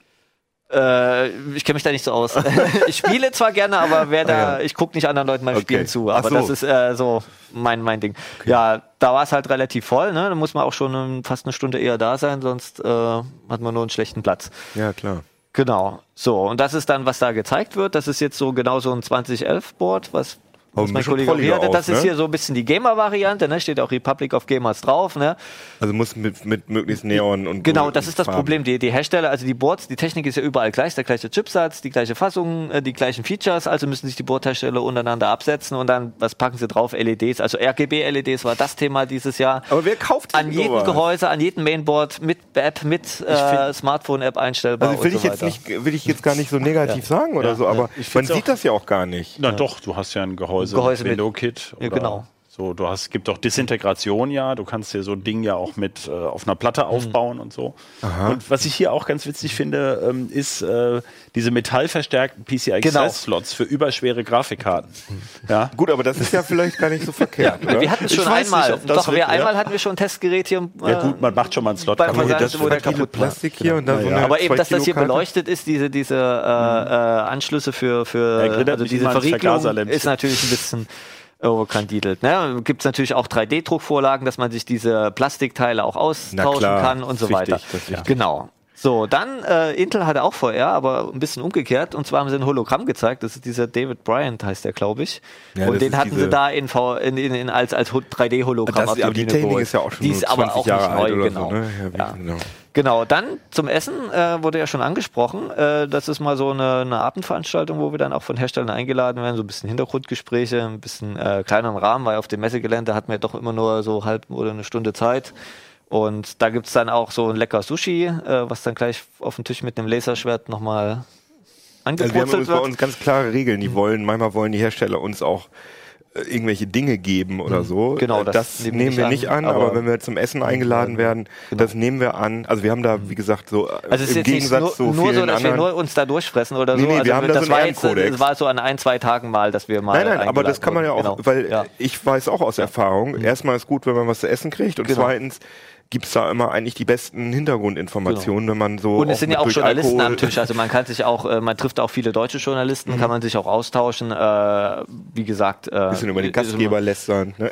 Äh, ich kenne mich da nicht so aus. ich spiele zwar gerne, aber wer da,
Ah,
ich gucke nicht anderen Leuten beim
Okay.
Spielen zu. Aber
so.
das ist äh, so mein, mein Ding. Ja, da war es halt relativ voll, ne? Da muss man auch schon ähm, fast eine Stunde eher da sein, sonst äh, hat man nur einen schlechten Platz.
Ja, klar.
Genau. So, und das ist dann, was da gezeigt wird. Das ist jetzt so genau so ein 2011-Board, was,
Ein
mein Kollege auch hier
aus,
Das ist
ne?
hier so ein bisschen die Gamer-Variante, ne? Steht auch Republic of Gamers drauf, ne?
Also muss mit, mit möglichst Neon und
Genau, das
und
ist das
Farben.
Problem. Die, die Hersteller, also die Boards, die Technik ist ja überall gleich, der gleiche Chipsatz, die gleiche Fassung, äh, die gleichen Features, also müssen sich die Boardhersteller untereinander absetzen und dann, was packen sie drauf? LEDs, also RGB-LEDs war das Thema dieses Jahr.
Aber wer kauft
An
denn
jedem
sowas?
Gehäuse, an jedem Mainboard mit App, mit äh, Smartphone-App einstellbar.
Also will
und
ich
so
jetzt nicht, will ich jetzt gar nicht so negativ sagen oder
Ja.
so, aber
Ich
man sieht das ja auch gar nicht.
Na doch, du hast ja ein Gehäuse,
Gehäuse
mit
mit-
Window-Kit.
Ja,
oder
genau.
So, du hast, gibt auch Disintegration ja, du kannst dir so ein Ding ja auch mit äh, auf einer Platte aufbauen und so. Und was ich hier auch ganz witzig finde, ähm, ist äh, diese metallverstärkten PCI
Genau.
Express Slots für überschwere Grafikkarten. Ja.
Gut, aber das ist ja vielleicht gar nicht so verkehrt. oder?
Wir hatten es schon einmal.
nicht,
Doch, wir einmal
ja.
hatten wir schon ein Testgerät hier.
ja gut, man macht schon mal einen Slot kaputt.
Versand-
das
wo der kaputt.
Plastik hier und da so
Ja,
eine
Aber eben, dass das hier beleuchtet ist, diese, diese äh, äh, Anschlüsse für, für
Mhm.
also diese Verriegelung ist natürlich ein bisschen overkandidelt. Ne? Gibt es natürlich auch 3D-Druckvorlagen, dass man sich diese Plastikteile auch austauschen
klar,
kann und so
wichtig,
weiter.
das wichtig.
Genau. So, dann äh, Intel hatte auch VR, aber ein bisschen umgekehrt. Und zwar haben sie ein Hologramm gezeigt. Das ist dieser David Bryant, heißt der, glaube ich.
Ja,
und den hatten sie da in, v, in, in, in als, als 3D-Hologramm
Das, aber die Technik ist ja auch schon
die ist aber
20
auch
Jahre
nicht neu,
alt oder
genau.
so. Ne? Ja,
Ja.
wie- genau.
Genau, dann zum Essen äh, wurde ja schon angesprochen. Äh, das ist mal so eine, eine Abendveranstaltung, wo wir dann auch von Herstellern eingeladen werden, so ein bisschen Hintergrundgespräche, ein bisschen äh, kleineren Rahmen, weil auf dem Messegelände hatten wir doch immer nur so halb oder eine Stunde Zeit. Und da gibt's dann auch so ein lecker Sushi, äh, was dann gleich auf dem Tisch mit einem Laserschwert nochmal
Also wir haben uns bei
wird.
uns ganz klare Regeln. Die wollen, manchmal wollen die Hersteller uns auch irgendwelche Dinge geben oder so.
Genau,
Äh,
das
das,
nehmen wir
nehmen wir
nicht an,
an, aber,
aber-
wenn wir zum Essen eingeladen werden, das nehmen wir an. Also wir haben da, wie gesagt, so äh,
Also es ist
im Gegensatz
nur,
zu
nur
vielen
so, dass wir
anderen.
nur uns da durchfressen oder
Nee,
so.
nee, wir
also
haben da
das
so
war jetzt, das war so an ein, zwei Tagen mal, dass wir mal.
Nein, nein, aber das kann man ja auch.
Genau.
weil
ja.
ich weiß auch aus Erfahrung, erstmal ist gut, wenn man was zu essen kriegt und
Genau.
zweitens gibt's da immer eigentlich die besten Hintergrundinformationen, wenn man so
Und es sind ja auch Journalisten
Alkohol-
am Tisch. Also man kann sich auch, äh, man trifft auch viele deutsche Journalisten, kann man sich auch austauschen. Äh, wie gesagt, äh,
Mhm. bisschen über den Gastgeber lästern. Ne?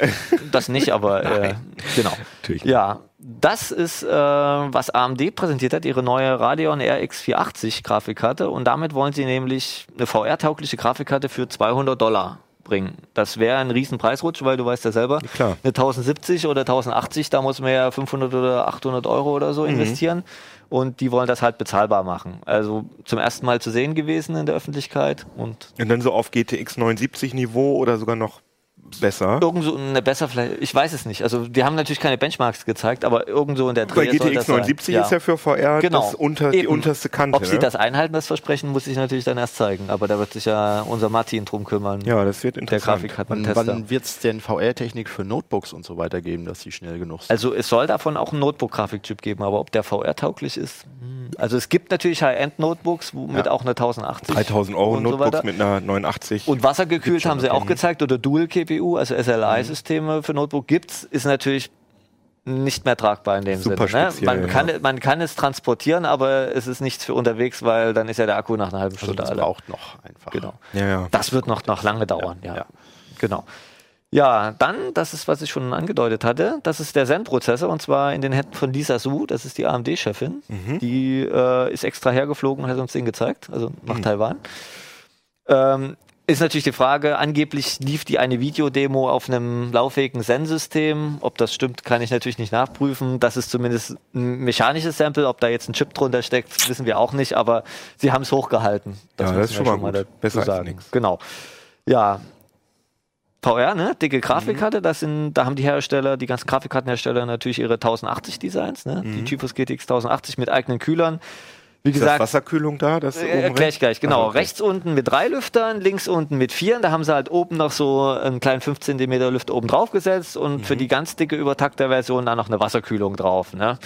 Das nicht, aber äh, genau.
Natürlich nicht.
Ja, das ist, äh, was AMD präsentiert hat, ihre neue Radeon RX 480 Grafikkarte. Und damit wollen sie nämlich eine VR-taugliche Grafikkarte für 200 Dollar bringen. Das wäre ein riesen Preisrutsch, weil du weißt ja selber,
klar.
eine 1070 oder 1080, da muss man ja 500 oder 800 Euro oder
Mhm.
so investieren. Und die wollen das halt bezahlbar machen. Also zum ersten Mal zu sehen gewesen in der Öffentlichkeit und
Und dann so auf GTX 79 Niveau oder sogar noch besser.
Irgend so eine besser vielleicht, ich weiß es nicht. Also die haben natürlich keine Benchmarks gezeigt, aber irgendwo in der Dreh soll
GTX
das sein.
79 ist ja für VR
Genau.
das unter, die unterste Kante.
Ob sie das einhalten, das Versprechen, muss ich natürlich dann erst zeigen. Aber da wird sich ja unser Martin drum kümmern.
ja, das wird
der
interessant.
Grafikkartentester.
Wann, wann wird es denn VR-Technik für Notebooks und so weiter geben, dass die schnell genug sind?
Also es soll davon auch einen Notebook-Grafikchip geben, aber ob der VR-tauglich ist? hm. Also es gibt natürlich High-End-Notebooks mit
Ja.
auch einer 1080.
3000 Euro
und so
Notebooks
weiter.
mit einer 89.
Und wassergekühlt haben sie auch gezeigt oder Dual-GPU, also SLI-Systeme für Notebook gibt's, ist natürlich nicht mehr tragbar in dem
Super
Sinne. Ne? Man,
ja.
kann, man kann es transportieren, aber es ist nichts für unterwegs, weil dann ist ja der Akku nach einer halben
also
Stunde
das
alle.
braucht noch einfach.
Genau.
ja, ja.
Das wird noch, noch lange dauern, ja. Genau. Ja, dann, das ist, was ich schon angedeutet hatte, das ist der Zen-Prozessor und zwar in den Händen von Lisa Su, das ist die AMD-Chefin. Die äh, ist extra hergeflogen und hat uns den gezeigt, also nach Taiwan. Ähm, ist natürlich die Frage, angeblich lief die eine Videodemo auf einem lauffähigen Zen-System. Ob das stimmt, kann ich natürlich nicht nachprüfen. Das ist zumindest ein mechanisches Sample. Ob da jetzt ein Chip drunter steckt, wissen wir auch nicht, aber sie haben es hochgehalten.
Ja, das ist
wir
schon mal gut. Besser als
sagen.
nix.
Genau. Ja, VR, ne? Dicke Grafikkarte, das sind, da haben die Hersteller, die ganzen Grafikkartenhersteller natürlich ihre 1080 Designs, ne? Die GeForce GTX 1080 mit eigenen Kühlern. Wie
Ist das
gesagt,
Wasserkühlung da? Das
äh,
oben
erklär
rechts?
ich gleich, genau.
Okay.
Rechts unten mit drei Lüftern, links unten mit vier. Da haben sie halt oben noch so einen kleinen 5 cm Lüfter oben drauf gesetzt und für die ganz dicke Übertakter-Version dann noch eine Wasserkühlung drauf. Ne?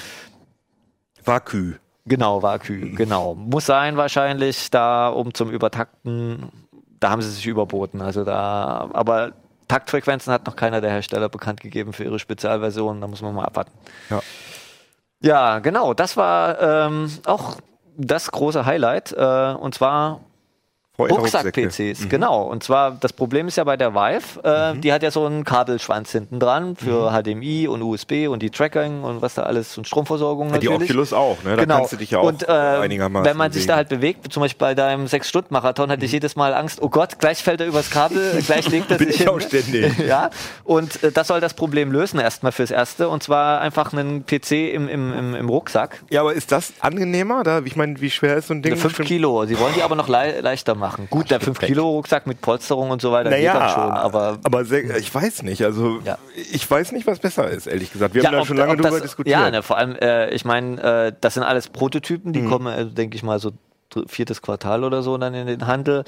Vakü.
Genau, Vakü, genau. Muss sein wahrscheinlich, da um zum Übertakten, da haben sie sich überboten. Also da, aber Taktfrequenzen hat noch keiner der Hersteller bekannt gegeben für ihre Spezialversion. Da muss man mal abwarten.
Ja.
Ja, genau. Das war ähm, auch das große Highlight. Äh, und zwar Rucksack-PCs, genau. Und zwar, das Problem ist ja bei der Vive, äh, die hat ja so einen Kabelschwanz hinten dran für HDMI und USB und die Tracking und was da alles und Stromversorgung
Ja, die
natürlich.
Oculus auch, ne? Da
genau.
kannst du dich ja auch
und, äh,
einigermaßen
Wenn man sich da
bewegen.
halt bewegt, zum Beispiel bei deinem Sechs-Stunden-Marathon, hatte ich jedes Mal Angst, oh Gott, gleich fällt er übers Kabel, gleich legt er
Bin
sich
ich
hin.
auch ständig.
ja, und äh, das soll das Problem lösen erstmal fürs Erste und zwar einfach einen PC im, im, im, im Rucksack.
Ja, aber ist das angenehmer? Da, ich meine, wie schwer ist so ein Ding?
5
Bestimmt-
Kilo. Sie wollen die aber noch lei leichter machen. Gut, der 5 Kilo Rucksack mit Polsterung und so weiter geht
Naja,
dann schon, aber
aber sehr, ich weiß nicht. Also
Ja.
ich weiß nicht, was besser ist, ehrlich gesagt. Wir haben da schon lange drüber
das,
diskutiert.
Ja, ne, vor allem, äh, ich meine, äh, das sind alles Prototypen,
Mhm.
die kommen, äh, denke ich mal, so viertes Quartal oder so dann in den Handel.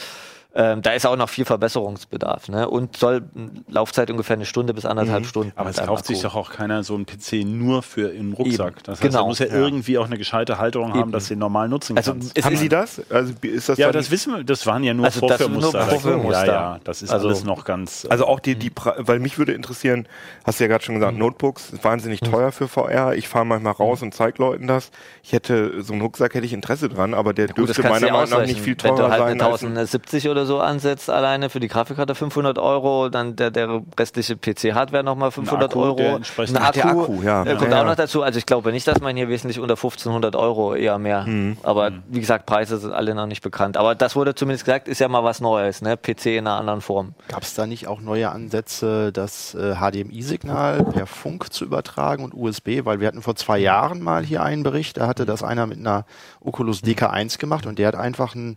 Ähm, da ist auch noch viel Verbesserungsbedarf. Ne? Und soll Laufzeit ungefähr eine Stunde bis anderthalb
Mhm.
Stunden.
Aber es kauft sich doch auch keiner so einen PC nur für im Rucksack.
Eben,
Das heißt,
genau.
er muss ja, irgendwie auch eine gescheite Halterung haben,
Eben.
dass du ihn normal nutzen
Also,
kannst.
haben Sie das? Also ist das
Ja, das wissen wir. Das waren ja nur
Also das sind nur
Vorführmuster.
Vorführmuster.
Ja, ja, das ist
Also-
alles noch ganz.
Also auch die, die, Pre- weil mich würde interessieren, hast du ja gerade schon
Mhm.
gesagt, Notebooks sind wahnsinnig teuer für VR. Ich fahre manchmal raus und zeige Leuten das. Ich hätte, so einen Rucksack hätte ich Interesse dran, aber der
Gut, das
dürfte meiner Meinung nach nicht viel
Wenn
teurer
du halt
sein
eine
als ein
1070 oder so ansetzt, alleine für die Grafikkarte 500 Euro, dann der, der restliche PC-Hardware nochmal 500
Akku, der
Euro. Ein
der Akku, ja.
äh, kommt
Ja,
auch
ja.
noch dazu. Also ich glaube nicht, dass man hier wesentlich unter 1500 Euro eher mehr.
Mhm.
Aber wie gesagt, Preise sind alle noch nicht bekannt. Aber das wurde zumindest gesagt, ist ja mal was Neues, ne? PC in einer anderen Form.
Gab es da nicht auch neue Ansätze, das äh, HDMI-Signal per Funk zu übertragen und USB? Weil wir hatten vor zwei Jahren mal hier einen Bericht, da hatte das einer mit einer Oculus DK1 gemacht und der hat einfach einen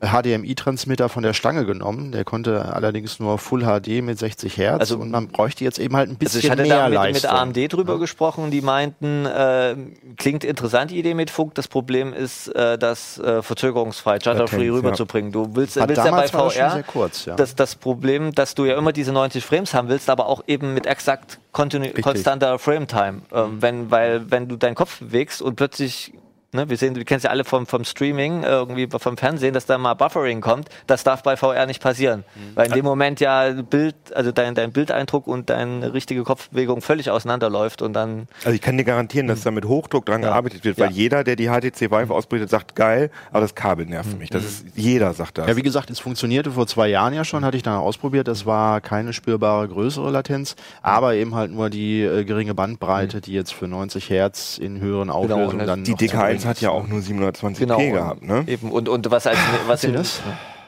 HDMI-Transmitter von der Stange genommen. Der konnte allerdings nur Full HD mit 60 Hertz
Also-
und man bräuchte jetzt eben halt ein
Also
bisschen
ich hatte
mehr
da mit, mit. AMD drüber gesprochen, die meinten, äh, klingt interessant die Idee mit Funk. Das Problem ist, äh, das äh, verzögerungsfrei,
Latenz,
rüberzubringen. Du willst, willst ja bei VR
kurz, ja.
das, das Problem, dass du ja immer diese 90 Frames haben willst, aber auch eben mit exakt konstanter Frame-Time. Ähm, wenn, weil wenn du deinen Kopf bewegst und plötzlich Ne, wir sehen, wir kennen es ja alle vom, vom Streaming, äh, irgendwie vom Fernsehen, dass da mal Buffering kommt. Das darf bei VR nicht passieren. Weil in dem Moment ja Bild, also dein, dein Bildeindruck und deine richtige Kopfbewegung völlig auseinanderläuft und dann
Also ich kann dir garantieren, dass da mit Hochdruck dran gearbeitet wird, weil
Ja.
jeder, der die HTC Vive ausbreitet, sagt, geil, aber das Kabel nervt mich. Das ist, jeder sagt das.
Ja, wie gesagt, es funktionierte vor zwei Jahren ja schon, hatte ich dann ausprobiert. Das war keine spürbare größere Latenz, aber eben halt nur die äh, geringe Bandbreite, die jetzt für 90 Hertz in höheren Auflösungen
und
dann
die
noch zu
DK1
bringen
hat ja auch nur 720p
Genau.
gehabt, ne?
Eben. Und, und was als was
Sie
im,
das?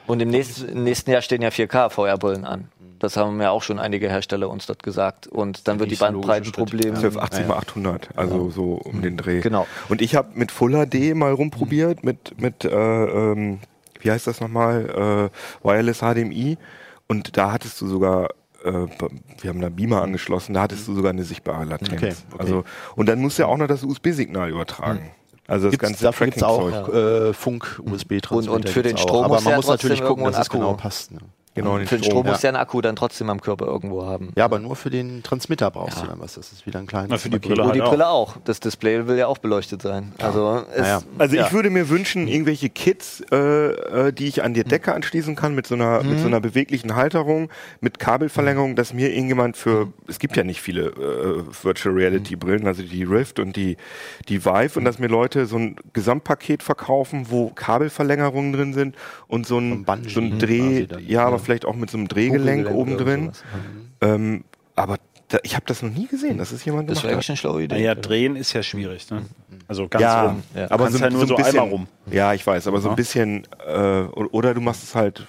und im nächsten, im nächsten Jahr stehen ja 4K VR-Brillen an. Das haben ja auch schon einige Hersteller uns dort gesagt. Und dann wird die Bandbreitenprobleme.
1280 mal 800, also so um den Dreh.
Genau.
Und ich habe mit Full HD mal rumprobiert, mit, mit äh, ähm, wie heißt das nochmal, äh, Wireless HDMI. Und da hattest du sogar, äh, wir haben da Beamer angeschlossen, da hattest du sogar eine sichtbare Latenz.
Okay, okay.
Also, und dann musst du ja auch noch das USB-Signal übertragen. Also das
Gibt's,
ganze
dafür gibt es auch
Tracking-Zeug.
äh, Funk-USB-Transmitter.
Und- und für den Strom
auch. Aber
muss
man
ja
muss natürlich gucken, dass es genau passt. Ne?
Genau, den
Für den
Strom.
Strom muss ja ein Akku dann trotzdem am Körper irgendwo haben.
Ja, aber nur für den Transmitter brauchst
Ja.
du dann was. Das ist wieder ein kleines
Na, für die
Paket.
Brille
Und die
halt auch.
Brille auch. Das Display will ja auch beleuchtet sein. Also es,
Naja.
Also
ja.
ich würde mir wünschen, irgendwelche Kits, äh, äh, die ich an die Decke anschließen kann mit so einer mit so einer beweglichen Halterung, mit Kabelverlängerung, dass mir irgendjemand für es gibt ja nicht viele äh, Virtual Reality Brillen, also die Rift und die die Vive und dass mir Leute so ein Gesamtpaket verkaufen, wo Kabelverlängerungen drin sind und so ein so ein Dreh, ja, aber
ja.
Vielleicht auch mit so einem Drehgelenk oben drin.
sowas.
Ähm, aber da, ich habe das noch nie gesehen, dass es jemand
Das
gemacht
wäre
hat.
eigentlich eine schlaue Idee.
Naja, drehen ist ja schwierig. Ne? Also ganz
Ja,
rum.
ja.
Aber kannst ja nur so,
ein bisschen,
einmal rum.
Ja, ich weiß, aber so ein bisschen, äh, oder du machst es halt,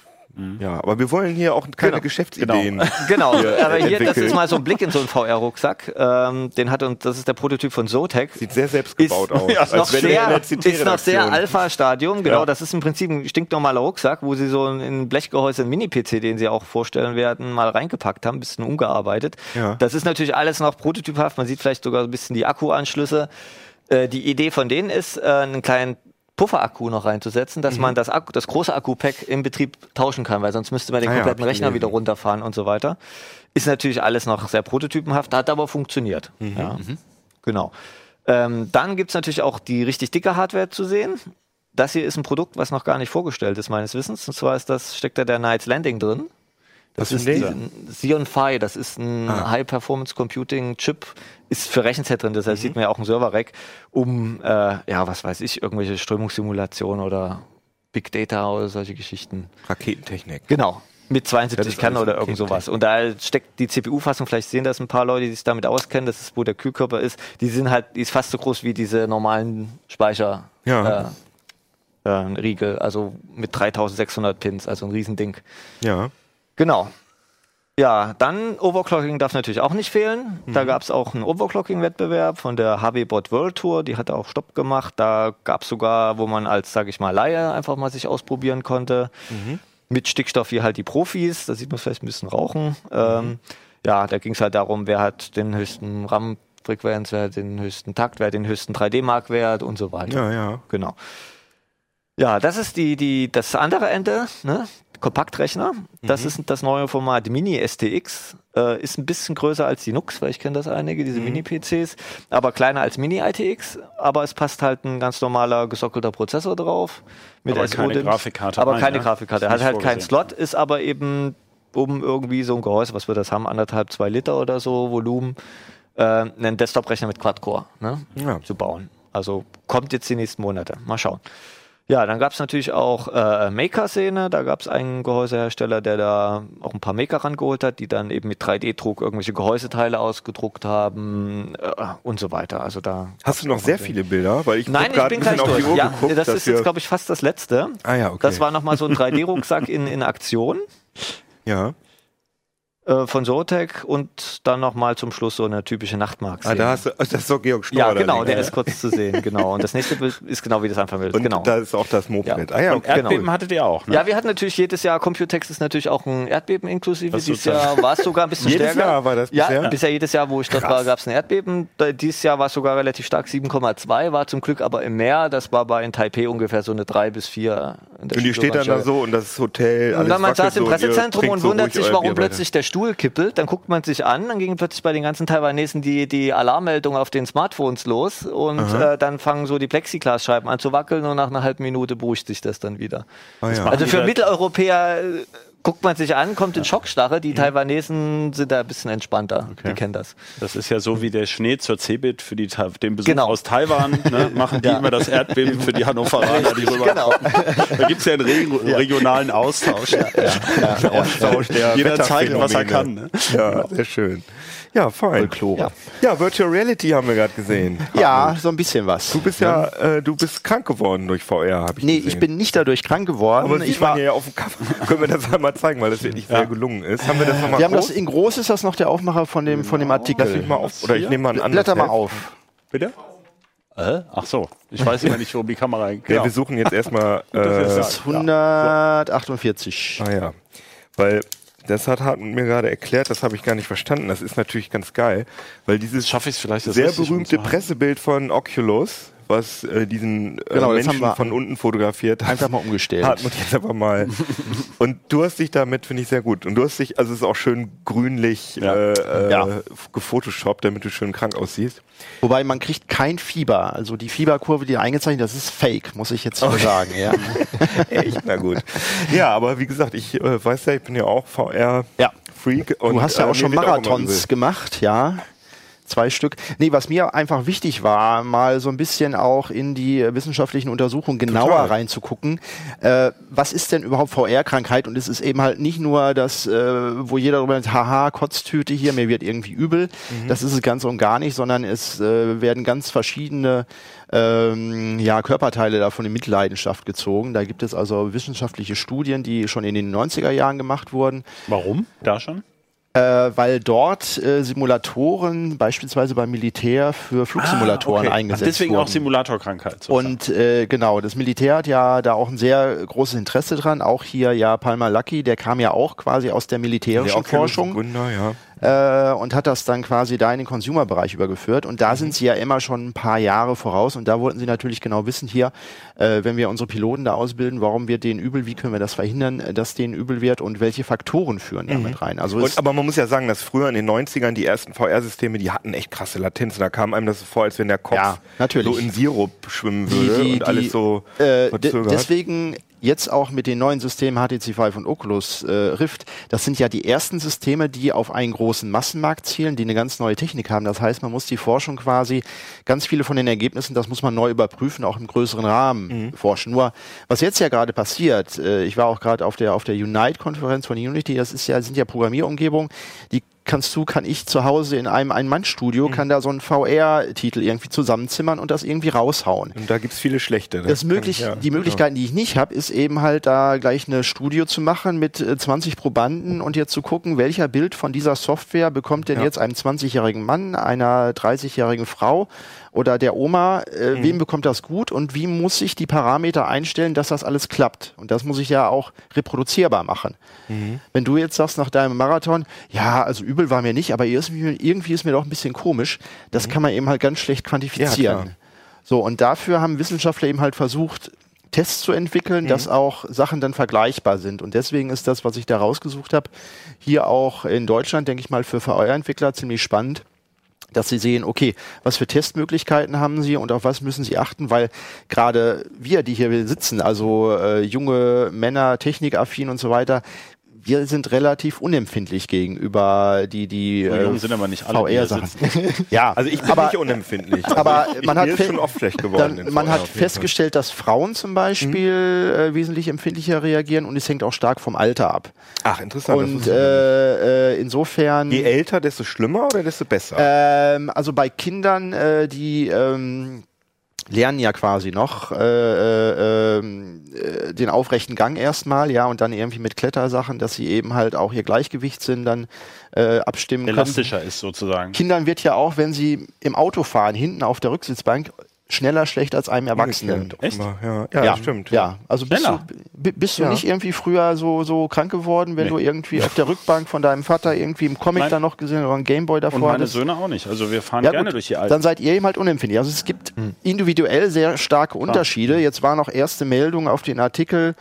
ja, aber wir wollen hier auch keine
Genau.
Geschäftsideen.
Genau,
hier,
aber hier, das ist mal so ein Blick in so einen VR-Rucksack. Ähm, den hat und das ist der Prototyp von Zotac.
Sieht sehr selbstgebaut aus.
Ist noch sehr, ist noch sehr. Alpha-Stadium, genau.
Ja.
Das ist im Prinzip ein stinknormaler Rucksack, wo sie so in ein Blechgehäuse einen Mini-PC, den sie auch vorstellen werden, mal reingepackt haben, bisschen umgearbeitet.
Ja.
Das ist natürlich alles noch prototyphaft. Man sieht vielleicht sogar ein bisschen die Akkuanschlüsse. Äh, die Idee von denen ist, äh, einen kleinen Pufferakku noch reinzusetzen, dass
Mhm.
man das, Akku, das große Akku-Pack im Betrieb tauschen kann, weil sonst müsste man den
Ah ja,
kompletten
ich
Rechner wieder runterfahren und so weiter. Ist natürlich alles noch sehr prototypenhaft, hat aber funktioniert.
Mhm.
Ja. Genau. Ähm, dann gibt's natürlich auch die richtig dicke Hardware zu sehen. Das hier ist ein Produkt, was noch gar nicht vorgestellt ist, meines Wissens. Und zwar ist das, steckt da der Knights Landing drin. Das ist
ein
Xeon Phi, das ist ein
Ah.
High-Performance-Computing-Chip, ist für Rechenzentren, deshalb
Mhm.
sieht man ja auch ein Server-Rack, um, äh, ja, was weiß ich, irgendwelche Strömungssimulationen oder Big Data oder solche Geschichten.
Raketentechnik.
Genau. Mit
Das
72
ist
Kern
alles
oder irgend sowas. Und da steckt die CPU-Fassung, vielleicht sehen das ein paar Leute, die sich damit auskennen, das ist, wo der Kühlkörper ist, die sind halt, die ist fast so groß wie diese normalen Speicher.
Ja.
Äh, äh, Riegel, also mit 3600 Pins, also ein Riesending.
Ja.
Genau. Ja, dann Overclocking darf natürlich auch nicht fehlen.
Mhm.
Da gab es auch einen Overclocking-Wettbewerb von der HB-Bot World Tour. Die hat auch Stopp gemacht. Da gab es sogar, wo man als, sage ich mal, Laie einfach mal sich ausprobieren konnte.
Mhm.
Mit Stickstoff wie halt die Profis. Da sieht man vielleicht ein bisschen Rauchen.
Mhm.
Ähm, ja, da ging es halt darum, wer hat den höchsten RAM-Frequenz, wer hat den höchsten Takt, wer hat den höchsten 3D-Mark-Wert und so weiter.
Ja, ja.
Genau. Ja, das ist die, die, das andere Ende, ne? Kompaktrechner. Das
Mhm.
ist das neue Format Mini STX. Äh, ist ein bisschen größer als die Nux, weil ich kenne das einige, diese
Mhm.
Mini-PCs, aber kleiner als Mini ITX. Aber es passt halt ein ganz normaler gesockelter Prozessor drauf. Mit
Aber keine. Grafikkarte
Aber keine
ja?
Grafikkarte. Hat halt keinen. Slot, ist aber eben um irgendwie so ein Gehäuse, was wir das haben, anderthalb, zwei Liter oder so Volumen, äh, einen Desktop-Rechner mit Quad-Core ne?
Ja.
zu bauen. Also kommt jetzt die nächsten Monate. Mal schauen. Ja, dann gab es natürlich auch äh, Maker-Szene. Da gab es einen Gehäusehersteller, der da auch ein paar Maker rangeholt hat, die dann eben mit 3D-Druck irgendwelche Gehäuseteile ausgedruckt haben äh, und so weiter. Also da
Hast du noch sehr viele Bilder? Weil ich
Nein, ich bin gleich durch. Ja,
geguckt,
das ist jetzt, glaube ich, fast das letzte.
Ah ja, okay.
Das war nochmal so ein 3D-Rucksack in, in Aktion
ja.
Äh, von Zotek und dann nochmal zum Schluss so eine typische Nachtmarkt.
Ah, da hast du, das ist so Georg Schnorr.
ja, genau, der ist kurz zu sehen, genau. Und das nächste ist genau wie das Anfangsbild.
Und
Genau.
da ist auch das Moped.
Ja.
Ah ja,
Und
okay.
Erdbeben hattet ihr auch, ne?
Ja, wir hatten natürlich jedes Jahr, Computex ist natürlich auch ein Erdbeben inklusive.
Das
Dieses Jahr war es sogar ein bisschen
Jedes
stärker.
Jahr war das
ja,
bisher?
bisher jedes Jahr, wo ich dort
Krass.
war, gab es ein Erdbeben. Da- Dieses Jahr war es sogar relativ stark, 7,2, war zum Glück aber im Meer. Das war bei in Taipei ungefähr so eine 3 bis 4. in der
Und die steht dann da so und das Hotel.
Und
alles
dann man saß im
so und
Pressezentrum und
so
wundert sich, warum plötzlich der Stuhl kippelt. Dann guckt man sich an, dann ging plötzlich bei den ganzen Taiwanesen die, die Alarmmeldung auf den Smartphones los und äh, dann fangen so die Plexiglasscheiben an zu wackeln und nach einer halben Minute beruhigt sich das dann wieder.
Ah, ja.
Also für Mitteleuropäer äh, guckt man sich an, kommt in Schockstarre. Die Taiwanesen sind da ein bisschen entspannter. Die kennen das.
Das ist ja so wie der Schnee zur Cebit für die, Ta- den Besuch
Genau.
aus Taiwan. Ne, machen die immer das Erdbeben für die Hannoveraner, die rüber.
Genau.
Da gibt es ja einen reg regionalen Austausch.
Der Austausch der
Jeder zeigt, was er kann. Ne?
Ja, sehr schön. Ja, fein.
Ja.
Ja, Virtual Reality haben wir gerade gesehen.
Ja, so ein bisschen was.
Du bist ja, äh, du bist krank geworden durch VR, habe ich
Nee,
gesehen.
ich bin nicht dadurch krank geworden.
aber
ich war,
hier ja auf dem Cover. Können wir das einmal zeigen, weil das wirklich sehr gelungen ist. Haben wir das nochmal
wir haben das in groß ist das noch der Aufmacher von dem von dem
Lass
Artikel.
mich mal auf, oder ich nehme mal ein anderes
Blätter mal auf.
Bitte? Äh? Ach so, ich weiß immer nicht, wo die Kamera
Ja,
genau.
wir suchen jetzt erstmal. Äh,
Das ist 148.
ah ja, weil das hat Hartmut mir gerade erklärt, das habe ich gar nicht verstanden. Das ist natürlich ganz geil, weil dieses sehr berühmte? Pressebild von Oculus, was äh, diesen äh,
Genau,
Menschen
wir
von unten fotografiert hat.
Einfach mal umgestellt.
Hartmut jetzt aber mal. Und du hast dich damit, finde ich, sehr gut. Und du hast dich, also es ist auch schön grünlich
Ja.
äh, äh,
Ja.
gefotoshoppt, damit du schön krank aussiehst.
Wobei man kriegt kein Fieber. Also die Fieberkurve, die eingezeichnet, das ist fake, muss ich jetzt so sagen. Ja.
Echt, na gut. Ja, aber wie gesagt, ich äh, weiß ja, ich bin ja auch VR-Freak.
Ja. Du hast ja auch schon Marathons gemacht, ja. Zwei Stück. Nee, was mir einfach wichtig war, mal so ein bisschen auch in die wissenschaftlichen Untersuchungen genauer
Total.
reinzugucken. Äh, was ist denn überhaupt VR-Krankheit? Und es ist eben halt nicht nur das, äh, wo jeder darüber sagt, haha, Kotztüte hier, mir wird irgendwie übel. Das ist es ganz und gar nicht, sondern es äh, werden ganz verschiedene ähm, ja, Körperteile davon in Mitleidenschaft gezogen. Da gibt es also wissenschaftliche Studien, die schon in den 90er Jahren gemacht wurden.
Warum? Da schon?
Äh, weil dort äh, Simulatoren beispielsweise beim Militär für Flugsimulatoren
Ah, okay.
eingesetzt
Ach, deswegen
wurden.
auch Simulatorkrankheit. sozusagen.
Und äh, genau, das Militär hat ja da auch ein sehr großes Interesse dran. Auch hier ja Palmer Lucky, der kam ja auch quasi aus der militärischen Forschung
Gründer, ja.
Äh, und hat das dann quasi da in den Consumer-Bereich übergeführt. Und da sind sie ja immer schon ein paar Jahre voraus. Und da wollten sie natürlich genau wissen, hier, äh, wenn wir unsere Piloten da ausbilden, warum wird denen übel, wie können wir das verhindern, äh, dass denen übel wird und welche Faktoren führen damit rein. Also
Und, aber man muss ja sagen, dass früher in den 90ern die ersten VR-Systeme, die hatten echt krasse Latenzen. Da kam einem das so vor, als wenn der Kopf
Ja, natürlich.
so in Sirup schwimmen
die,
würde
die,
und alles
die,
so
äh, deswegen jetzt auch mit den neuen Systemen HTC Vive und Oculus äh, Rift, das sind ja die ersten Systeme, die auf einen großen Massenmarkt zielen, die eine ganz neue Technik haben. Das heißt, man muss die Forschung quasi, ganz viele von den Ergebnissen, das muss man neu überprüfen, auch im größeren Rahmen forschen. Nur, was jetzt ja gerade passiert, äh, ich war auch gerade auf der, auf der Unite-Konferenz von Unity, das ist ja, sind ja Programmierumgebungen, die kannst du, kann ich zu Hause in einem Ein-Mann-Studio, kann da so einen VR-Titel irgendwie zusammenzimmern und das irgendwie raushauen.
und da gibt's viele schlechte. ne?
Das möglich,
Ja,
die Möglichkeiten, die ich nicht habe, ist eben halt da gleich eine Studio zu machen mit äh, 20 Probanden und jetzt zu gucken, welcher Bild von dieser Software bekommt denn
Ja.
jetzt einem 20-jährigen Mann, einer 30-jährigen Frau oder der Oma, äh,
Mhm.
wem bekommt das gut und wie muss ich die Parameter einstellen, dass das alles klappt? Und das muss ich ja auch reproduzierbar machen.
Mhm.
Wenn du jetzt sagst nach deinem Marathon, ja, also übel war mir nicht, aber irgendwie, irgendwie ist mir doch ein bisschen komisch, das kann man eben halt ganz schlecht quantifizieren.
Mhm. klar.
so, und dafür haben Wissenschaftler eben halt versucht, Tests zu entwickeln, dass auch Sachen dann vergleichbar sind. Und deswegen ist das, was ich da rausgesucht habe, hier auch in Deutschland, denke ich mal, für VR-Entwickler ziemlich spannend dass sie sehen, okay, was für Testmöglichkeiten haben sie und auf was müssen sie achten, weil gerade wir, die hier sitzen, also äh, junge Männer, technikaffin und so weiter, wir sind relativ unempfindlich gegenüber die die äh,
sind aber nicht alle, die hier
VR-Sachen. ja,
Also ich bin
aber,
nicht unempfindlich.
aber
ich,
man hat
schon oft schlecht geworden.
dann, man
VR
hat festgestellt, dass Frauen zum Beispiel äh, wesentlich empfindlicher reagieren und es hängt auch stark vom Alter ab.
Ach, interessant.
Und äh, äh, insofern
Je älter, desto schlimmer oder desto besser?
ähm, also bei Kindern, äh, die ähm, lernen ja quasi noch äh, äh, ähm, äh, den aufrechten Gang erstmal, ja, und dann irgendwie mit Klettersachen, dass sie eben halt auch ihr Gleichgewichtssinn dann äh, abstimmen können.
Elastischer ist sozusagen.
Kindern wird ja auch, wenn sie im Auto fahren, hinten auf der Rücksitzbank, schneller schlecht als einem Erwachsenen.
Echt?
Ja, ja, das stimmt.
Ja, also bist du,
Schneller.
bi- bist du
Ja.
nicht irgendwie früher so, so krank geworden, wenn
Nee.
du irgendwie auf der Rückbank von deinem Vater irgendwie im Comic da noch gesehen oder einen Gameboy davor
Und meine
hattest?
Söhne auch nicht. Also wir fahren
Ja,
gerne
gut,
durch die Alpen.
dann seid ihr eben halt unempfindlich. Also es gibt individuell sehr starke Unterschiede. Jetzt war noch erste Meldung auf den Artikel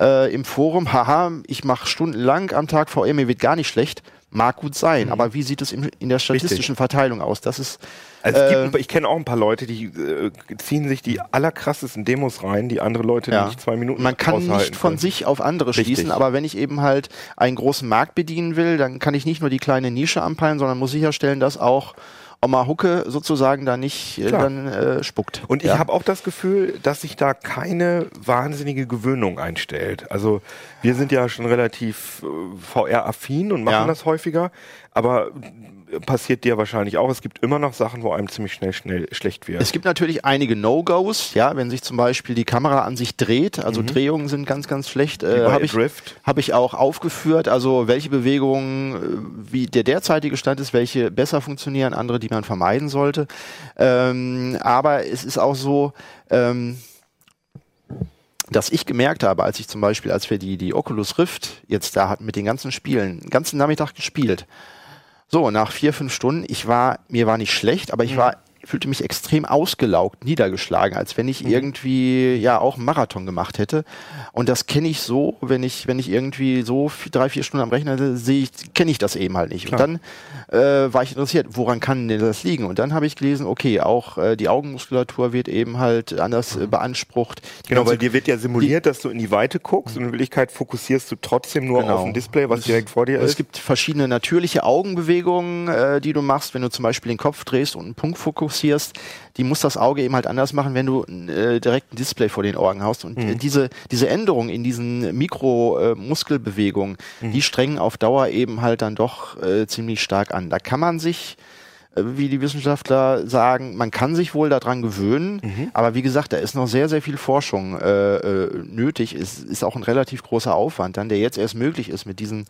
äh, im Forum, haha, ich mache stundenlang am Tag VR, mir wird gar nicht schlecht. Mag gut sein, aber wie sieht es in der statistischen Verteilung aus? Das ist
Also es gibt,
Äh,
paar- ich kenne auch ein paar Leute, die äh, ziehen sich die allerkrassesten Demos rein, die andere Leute
Ja.
nicht zwei Minuten
Man kann nicht von
können.
sich auf andere
Richtig.
schließen, aber wenn ich eben halt einen großen Markt bedienen will, dann kann ich nicht nur die kleine Nische anpeilen, sondern muss sicherstellen, dass auch Oma Hucke sozusagen da nicht äh, dann äh, spuckt.
Und ich
ja.
habe auch das Gefühl, dass sich da keine wahnsinnige Gewöhnung einstellt. Also wir sind ja schon relativ äh, VR-affin und machen
Ja.
das häufiger, aber passiert dir wahrscheinlich auch. Es gibt immer noch Sachen, wo einem ziemlich schnell schnell schlecht wird.
Es gibt natürlich einige No-Gos, ja, wenn sich zum Beispiel die Kamera an sich dreht, also Drehungen sind ganz, ganz schlecht. Äh, habe ich, hab ich auch aufgeführt, also welche Bewegungen, äh, wie der derzeitige Stand ist, welche besser funktionieren, andere, die man vermeiden sollte. Ähm, aber es ist auch so, ähm, dass ich gemerkt habe, als ich zum Beispiel, als wir die, die Oculus Rift jetzt da hatten mit den ganzen Spielen, den ganzen Nachmittag gespielt. So, nach vier, fünf Stunden, ich war, mir war nicht schlecht, aber ich war, fühlte mich extrem ausgelaugt, niedergeschlagen, als wenn ich irgendwie ja auch einen Marathon gemacht hätte. Und das kenne ich so, wenn ich, wenn ich irgendwie so vier, drei, vier Stunden am Rechner sehe ich, kenne ich das eben halt nicht. Und dann äh, war ich interessiert, woran kann denn das liegen? Und dann habe ich gelesen, okay, auch äh, die Augenmuskulatur wird eben halt anders äh, beansprucht. Die
Genau, weil dir wird ja simuliert, dass du in die Weite guckst und in Wirklichkeit fokussierst du trotzdem nur
Genau.
auf ein Display, was direkt vor dir
Es
ist.
gibt verschiedene natürliche Augenbewegungen, äh, die du machst, wenn du zum Beispiel den Kopf drehst und einen Punkt fokussierst. Die muss das Auge eben halt anders machen, wenn du äh, direkt ein Display vor den Augen hast. Und
Mhm.
äh, diese, diese Änderungen in diesen Mikro-Muskelbewegungen,
Mhm.
die strengen auf Dauer eben halt dann doch äh, ziemlich stark an. Da kann man sich äh, wie die Wissenschaftler sagen, man kann sich wohl daran gewöhnen,
Mhm.
aber wie gesagt, da ist noch sehr, sehr viel Forschung äh, äh, nötig. Es ist auch ein relativ großer Aufwand, dann der jetzt erst möglich ist mit diesen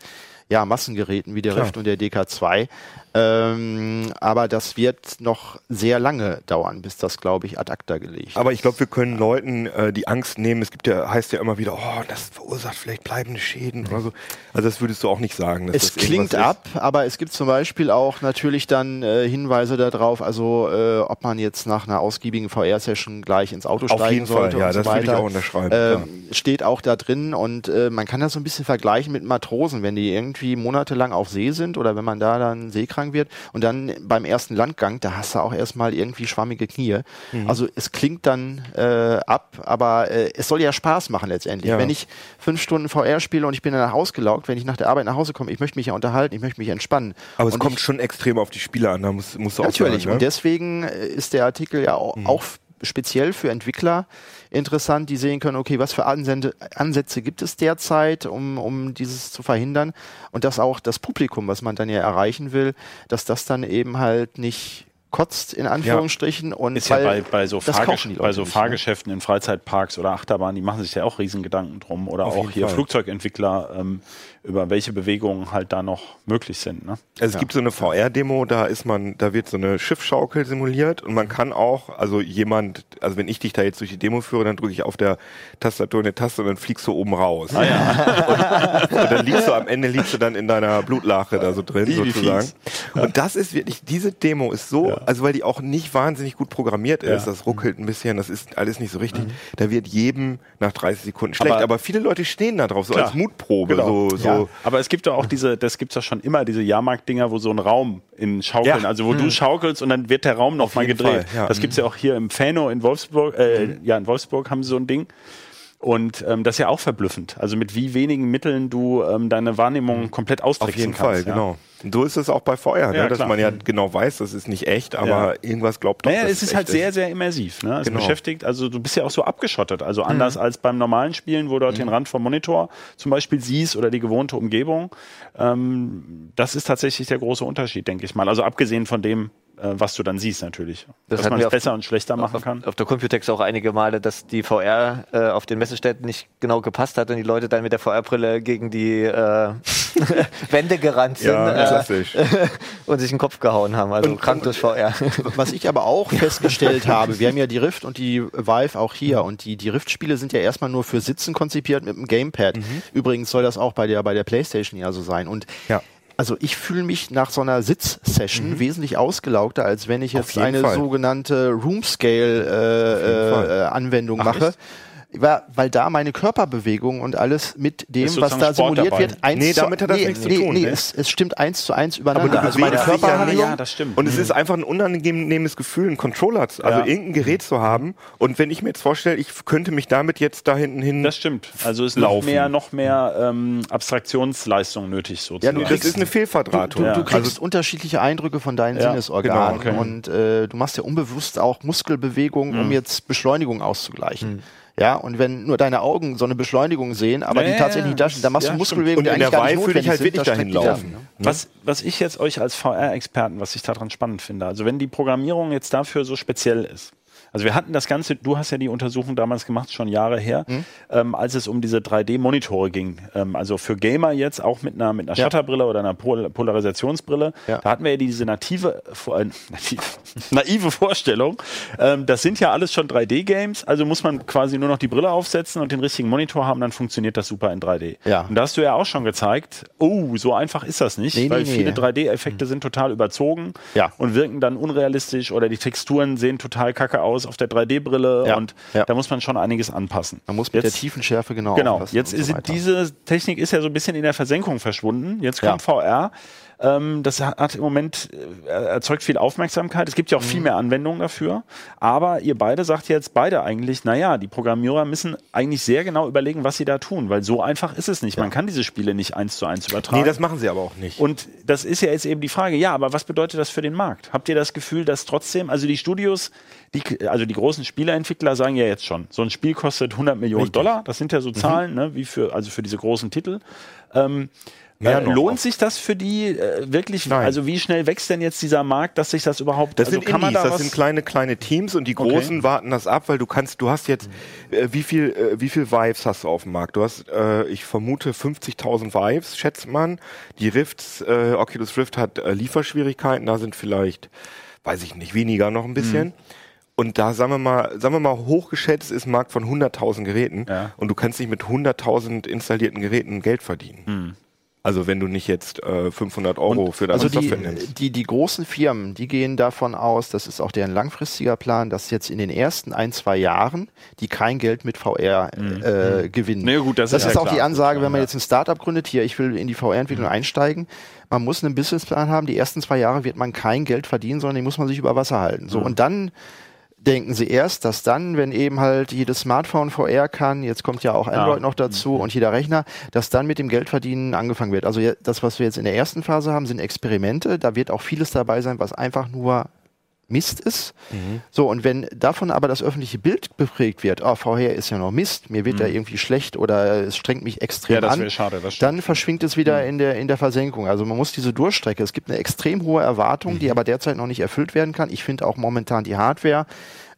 ja, Massengeräten wie der
Klar.
Rift und der DK2. Ähm, aber das wird noch sehr lange dauern, bis das, glaube ich, ad acta gelegt
Aber ich glaube, wir können Leuten äh, die Angst nehmen. Es gibt ja, heißt ja immer wieder, oh, das verursacht vielleicht bleibende Schäden oder so. Also das würdest du auch nicht sagen.
Es
das
klingt ab, aber es gibt zum Beispiel auch natürlich dann äh, Hinweise darauf, also äh, ob man jetzt nach einer ausgiebigen VR-Session gleich ins Auto
Auf
steigen
jeden Fall,
sollte
ja,
und so
das würde ich
weiter.
auch unterschreiben,
Ähm, steht auch da drin und äh, man kann das so ein bisschen vergleichen mit Matrosen, wenn die irgendwie monatelang auf See sind oder wenn man da dann seekrank wird und dann beim ersten Landgang, da hast du auch erstmal irgendwie schwammige Knie.
Mhm.
Also es klingt dann äh, ab, aber äh, es soll ja Spaß machen letztendlich.
Ja.
Wenn ich fünf Stunden VR spiele und ich bin danach ausgelaugt, wenn ich nach der Arbeit nach Hause komme, ich möchte mich ja unterhalten, ich möchte mich entspannen.
Aber es
und
kommt
ich,
schon extrem auf die Spiele an, da musst, musst du auch
Natürlich,
sagen.
und
ne?
deswegen äh, ist der Artikel ja auch, auch f- speziell für Entwickler interessant, die sehen können, okay, was für Ansätze, Ansätze gibt es derzeit, um, um dieses zu verhindern und dass auch das Publikum, was man dann ja erreichen will, dass das dann eben halt nicht kotzt, in Anführungsstrichen. Und
Ist ja bei, bei, so, Fahrgesch bei so
nicht, ne?
Fahrgeschäften in Freizeitparks oder Achterbahnen, die machen sich ja auch riesen Gedanken drum. Oder
Auf
auch hier
Fall.
Flugzeugentwickler, ähm, über welche Bewegungen halt da noch möglich sind. Ne?
Also es gibt so eine VR-Demo, da ist man, da wird so eine Schiffschaukel simuliert und man kann auch, also jemand, also wenn ich dich da jetzt durch die Demo führe, dann drücke ich auf der Tastatur eine Taste und dann fliegst du oben raus.
Ah, ja.
Und dann liegst du am Ende liegst du dann in deiner Blutlache da so drin
Wie
sozusagen.
fies.
Und das ist wirklich, diese Demo ist so, also weil die auch nicht wahnsinnig gut programmiert ist,
Ja.
das ruckelt ein bisschen, das ist alles nicht so richtig. Da wird jedem nach 30 Sekunden schlecht.
Aber-
Aber, viele Leute stehen da drauf, so
Klar.
als Mutprobe.
Genau.
So, so.
Ja. Aber es gibt ja auch diese, das gibt's ja schon immer, diese Jahrmarkt-Dinger, wo so ein Raum in Schaukeln,
Ja.
also wo du schaukelst und dann wird der Raum noch mal
jeden
gedreht.
Ja.
Das gibt's ja auch hier im Fano in Wolfsburg, äh, ja, in Wolfsburg haben sie so ein Ding. Und ähm, das ist ja auch verblüffend. Also mit wie wenigen Mitteln du ähm, deine Wahrnehmung komplett
Auf
austricksen
jeden
kannst.
Fall,
ja.
genau. Und so ist es auch bei VR,
Ja,
ne? dass
klar.
man ja genau weiß, das ist nicht echt, aber
Ja.
irgendwas glaubt doch,
Naja, es ist halt
echt
sehr, sehr immersiv. Ne? Es
Genau.
beschäftigt, also du bist ja auch so abgeschottet. Also anders als beim normalen Spielen, wo du dort den Rand vom Monitor zum Beispiel siehst oder die gewohnte Umgebung. Ähm, das ist tatsächlich der große Unterschied, denke ich mal. Also abgesehen von dem, was du dann siehst natürlich.
Das
Dass man es besser und schlechter machen
auf,
kann.
auf der Computex auch einige Male, dass die VR äh, auf den Messeständen nicht genau gepasst hat und die Leute dann mit der VR-Brille gegen die äh, Wände gerannt sind
Ja,
äh, und sich den Kopf gehauen haben. Also krank durch VR.
Was ich aber auch festgestellt habe, wir haben ja die Rift und die Vive auch hier und die, die Rift-Spiele sind ja erstmal nur für Sitzen konzipiert mit dem Gamepad. Übrigens soll das auch bei der, bei der Playstation ja so sein. Und
Ja.
Also ich fühle mich nach so einer Sitzsession wesentlich ausgelaugter, als wenn ich jetzt eine
Fall.
sogenannte
Fall.
Room-Scale-Anwendung
Ach,
mache.
echt?
Weil, weil da meine Körperbewegung und alles mit dem, was da
Sport
simuliert
dabei.
wird, eins
Nee,
zu,
damit hat das
nee,
nichts zu
nee,
tun,
Nee,
ne?
es, es stimmt eins zu eins übereinander.
du
also meine
ja
Körperhandlung,
ja, das stimmt.
Und es ist einfach ein unangenehmes Gefühl, einen Controller, zu, also
Ja.
irgendein Gerät zu haben. Und wenn ich mir jetzt vorstelle, ich könnte mich damit jetzt da hinten hin.
Das stimmt. Also ist noch
Laufen.
mehr, noch mehr ähm, Abstraktionsleistung nötig
Ja,
sozusagen.
du
das ist eine Fehlverdrahtung.
Du, du
Ja.
kriegst unterschiedliche Eindrücke von deinen
Ja,
Sinnesorganen
genau, okay.
und äh, du machst ja unbewusst auch Muskelbewegungen, um jetzt Beschleunigung auszugleichen. Ja, und wenn nur deine Augen so eine Beschleunigung sehen, aber
Ja,
die tatsächlich nicht da
das-
sind, dann machst
ja,
du. Muskelbewegungen,
Und
die eigentlich gar nicht notwendig
halt
sind,
wirklich dahin laufen.
dann, ne?
Was, was ich jetzt euch als VR-Experten, was ich daran spannend finde, also wenn die Programmierung jetzt dafür so speziell ist, also wir hatten das Ganze, du hast ja die Untersuchung damals gemacht, schon Jahre her,
Mhm.
ähm, als es um diese 3D-Monitore ging. Ähm, also für Gamer jetzt auch mit einer, mit einer
Ja.
Shutterbrille oder einer Pol Polarisationsbrille.
Ja.
Da hatten wir ja diese native, äh, native, naive Vorstellung. Ähm, das sind ja alles schon 3D-Games, also muss man quasi nur noch die Brille aufsetzen und den richtigen Monitor haben, dann funktioniert das super in 3D.
Ja.
Und da hast du ja auch schon gezeigt, oh, so einfach ist das nicht,
Nee, nee,
weil
nee.
viele 3D-Effekte sind total überzogen
Ja.
und wirken dann unrealistisch oder die Texturen sehen total kacke aus auf der 3D-Brille
Ja.
und
Ja.
da muss man schon einiges anpassen.
Man muss mit der
Jetzt-
Tiefenschärfe genau
Genau, jetzt ist
so
diese Technik ist ja so ein bisschen in der Versenkung verschwunden. Jetzt
Ja.
kommt VR. Ähm, das hat, im Moment äh, erzeugt viel Aufmerksamkeit. Es gibt ja auch
Mhm.
viel mehr Anwendungen dafür. Aber ihr beide sagt jetzt beide eigentlich, naja, die Programmierer müssen eigentlich sehr genau überlegen, was sie da tun, weil so einfach ist es nicht. Man kann diese Spiele nicht eins zu eins übertragen.
nee, das machen sie aber auch nicht.
Und das ist ja jetzt eben die Frage, ja, aber was bedeutet das für den Markt? Habt ihr das Gefühl, dass trotzdem, also die Studios, die, also die großen Spieleentwickler sagen ja jetzt schon, so ein Spiel kostet 100 Millionen
Richtig.
Dollar, das sind ja so Zahlen, ne, wie für, also für diese großen Titel. Ähm,
Mehr
äh, lohnt
oft.
sich das für die äh, wirklich?
Nein.
Also wie schnell wächst denn jetzt dieser Markt, dass sich das überhaupt?
Das
also
sind Indies,
da
das
was-
sind kleine, kleine Teams und die
Okay.
Großen warten das ab, weil du kannst, du hast jetzt, äh, wie viel, äh, wie viel Vives hast du auf dem Markt? Du hast, äh, ich vermute 50.000 Vives, schätzt man. Die Rifts, äh, Oculus Rift hat äh, Lieferschwierigkeiten, da sind vielleicht, weiß ich nicht, weniger noch ein bisschen.
Mhm.
Und da, sagen wir mal, sagen wir mal, hochgeschätzt ist ein Markt von 100.000 Geräten.
Ja.
Und du kannst nicht mit 100.000 installierten Geräten Geld verdienen.
Hm.
Also wenn du nicht jetzt äh, 500 Euro für deine
Also die,
Software nimmst.
die, die großen Firmen, die gehen davon aus, das ist auch deren langfristiger Plan, dass jetzt in den ersten ein, zwei Jahren die kein Geld mit VR äh, gewinnen.
Nee, gut, das
das
ist
ist
ja
auch
klar.
die Ansage, wenn man jetzt ein Startup gründet, hier, ich will in die VR-Entwicklung einsteigen. Man muss einen Businessplan haben, die ersten zwei Jahre wird man kein Geld verdienen, sondern die muss man sich über Wasser halten. So, und dann denken sie erst, dass dann, wenn eben halt jedes Smartphone VR kann, jetzt kommt ja auch Android noch dazu und jeder Rechner, dass dann mit dem Geldverdienen angefangen wird. Also ja, das, was wir jetzt in der ersten Phase haben, sind Experimente. Da wird auch vieles dabei sein, was einfach nur Mist ist. So, und wenn davon aber das öffentliche Bild beprägt wird, oh, VR ist ja noch Mist, mir wird da irgendwie schlecht oder es strengt mich extrem
Ja, das
an,
schade, das
dann verschwingt es wieder in, der, in der Versenkung. Also man muss diese Durchstrecke, es gibt eine extrem hohe Erwartung, die aber derzeit noch nicht erfüllt werden kann. Ich finde auch momentan die Hardware,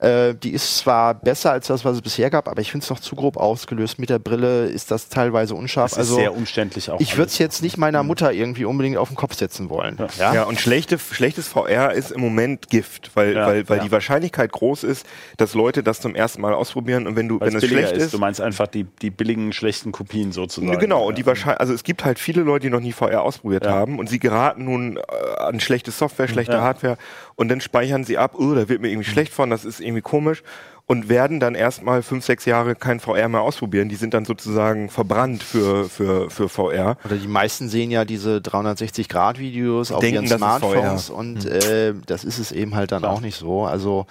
äh, die ist zwar besser als das, was es bisher gab, aber ich finde es noch zu grob ausgelöst. Mit der Brille ist das teilweise unscharf.
Das
also
ist sehr umständlich auch.
ich würde es jetzt nicht meiner Mutter irgendwie unbedingt auf den Kopf setzen wollen. Ja,
Ja, und schlechte, schlechtes VR ist im Moment Gift, weil,
Ja,
weil, weil
ja.
die Wahrscheinlichkeit groß ist, dass Leute das zum ersten Mal ausprobieren und wenn du, wenn
es
schlecht ist,
Du meinst einfach die, die billigen, schlechten Kopien sozusagen.
genau, und die. Wahrscheinlich, also es gibt halt viele Leute, die noch nie VR ausprobiert
Ja.
haben und sie geraten nun äh, an schlechte Software, schlechte
Ja.
Hardware und dann speichern sie ab, oh, da wird mir irgendwie schlecht von, das ist irgendwie komisch und werden dann erstmal fünf, sechs Jahre kein VR mehr ausprobieren. Die sind dann sozusagen verbrannt für, für, für VR.
Oder die meisten sehen ja diese 360-Grad-Videos auf
Denken,
ihren Smartphones und äh, das ist es eben halt dann
Klar.
auch nicht so. Also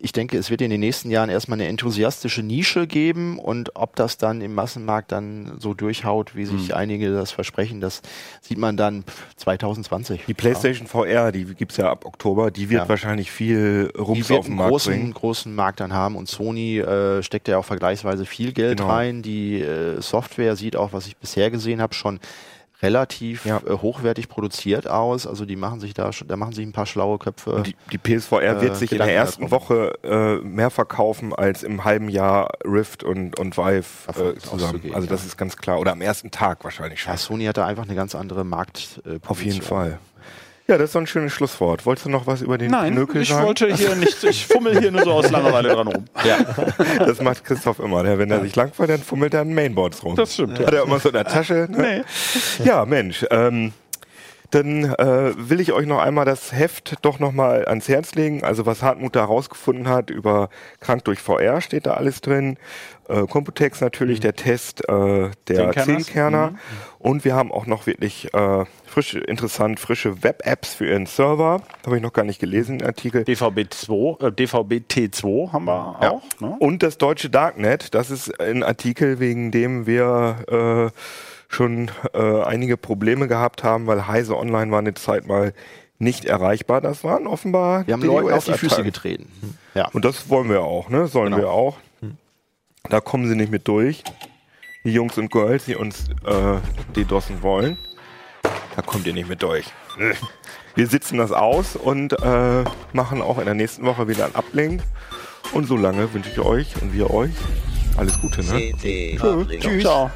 ich denke, es wird in den nächsten Jahren erstmal eine enthusiastische Nische geben und ob das dann im Massenmarkt dann so durchhaut, wie sich
Hm.
einige das versprechen, das sieht man dann pff, 2020.
Die PlayStation VR, die gibt's ja ab Oktober, die wird
Ja.
wahrscheinlich viel
die
Rums
wird
auf den
einen
Markt
großen,
bringen.
großen Markt dann haben und Sony äh, steckt ja auch vergleichsweise viel Geld
Genau.
rein. Die äh, Software sieht auch, was ich bisher gesehen habe, schon relativ
Ja.
äh, hochwertig produziert aus. Also die machen sich da, schon- da machen sich ein paar schlaue Köpfe.
Die, die PSVR wird
Äh,
sich in der
Gedanken
ersten
darum.
Woche äh, mehr verkaufen als im halben Jahr Rift und, und Vive
Davon
äh, zusammen. Also das
ja.
ist ganz klar. Oder am ersten Tag wahrscheinlich schon.
ja, Sony hat da einfach eine ganz andere Markt. Äh,
Auf jeden. Fall. Ja, das ist so ein schönes Schlusswort. Wolltest du noch was über den
Nein,
Pinökel
ich
sagen?
wollte hier nicht, ich fummel hier nur so aus Langeweile dran rum.
Das macht Christoph immer. Der, wenn er sich langweilt, dann fummelt er an Mainboards rum.
Das stimmt,
Hat er immer so in der Tasche. Ne? Ja, Mensch. Ähm, dann äh, will ich euch noch einmal das Heft doch noch mal ans Herz legen. Also was Hartmut da herausgefunden hat über Krank durch VR steht da alles drin. Äh, Computex natürlich, der Test äh, der. Zehnkerner. Und wir haben auch noch wirklich äh, frische, interessant frische Web-Apps für ihren Server. Habe ich noch gar nicht gelesen, den Artikel.
DVB2, äh, DVB-T2 haben wir
Ja.
auch. Ne?
Und das deutsche Darknet, das ist ein Artikel, wegen dem wir äh, schon äh, einige Probleme gehabt haben, weil Heise Online war eine Zeit mal nicht erreichbar. Das waren offenbar
Wir haben Leuten auf die Füße getreten. Ja.
Und das wollen wir auch, ne? Sollen
Genau.
wir auch. Da kommen sie nicht mit durch. Die Jungs und Girls, die uns äh, DDoSen wollen. Da kommt ihr nicht mit durch. Wir sitzen das aus und äh, machen auch in der nächsten Woche wieder ein Uplink. Und solange wünsche ich euch und wir euch alles Gute. Ne? Tschüss.
Ciao.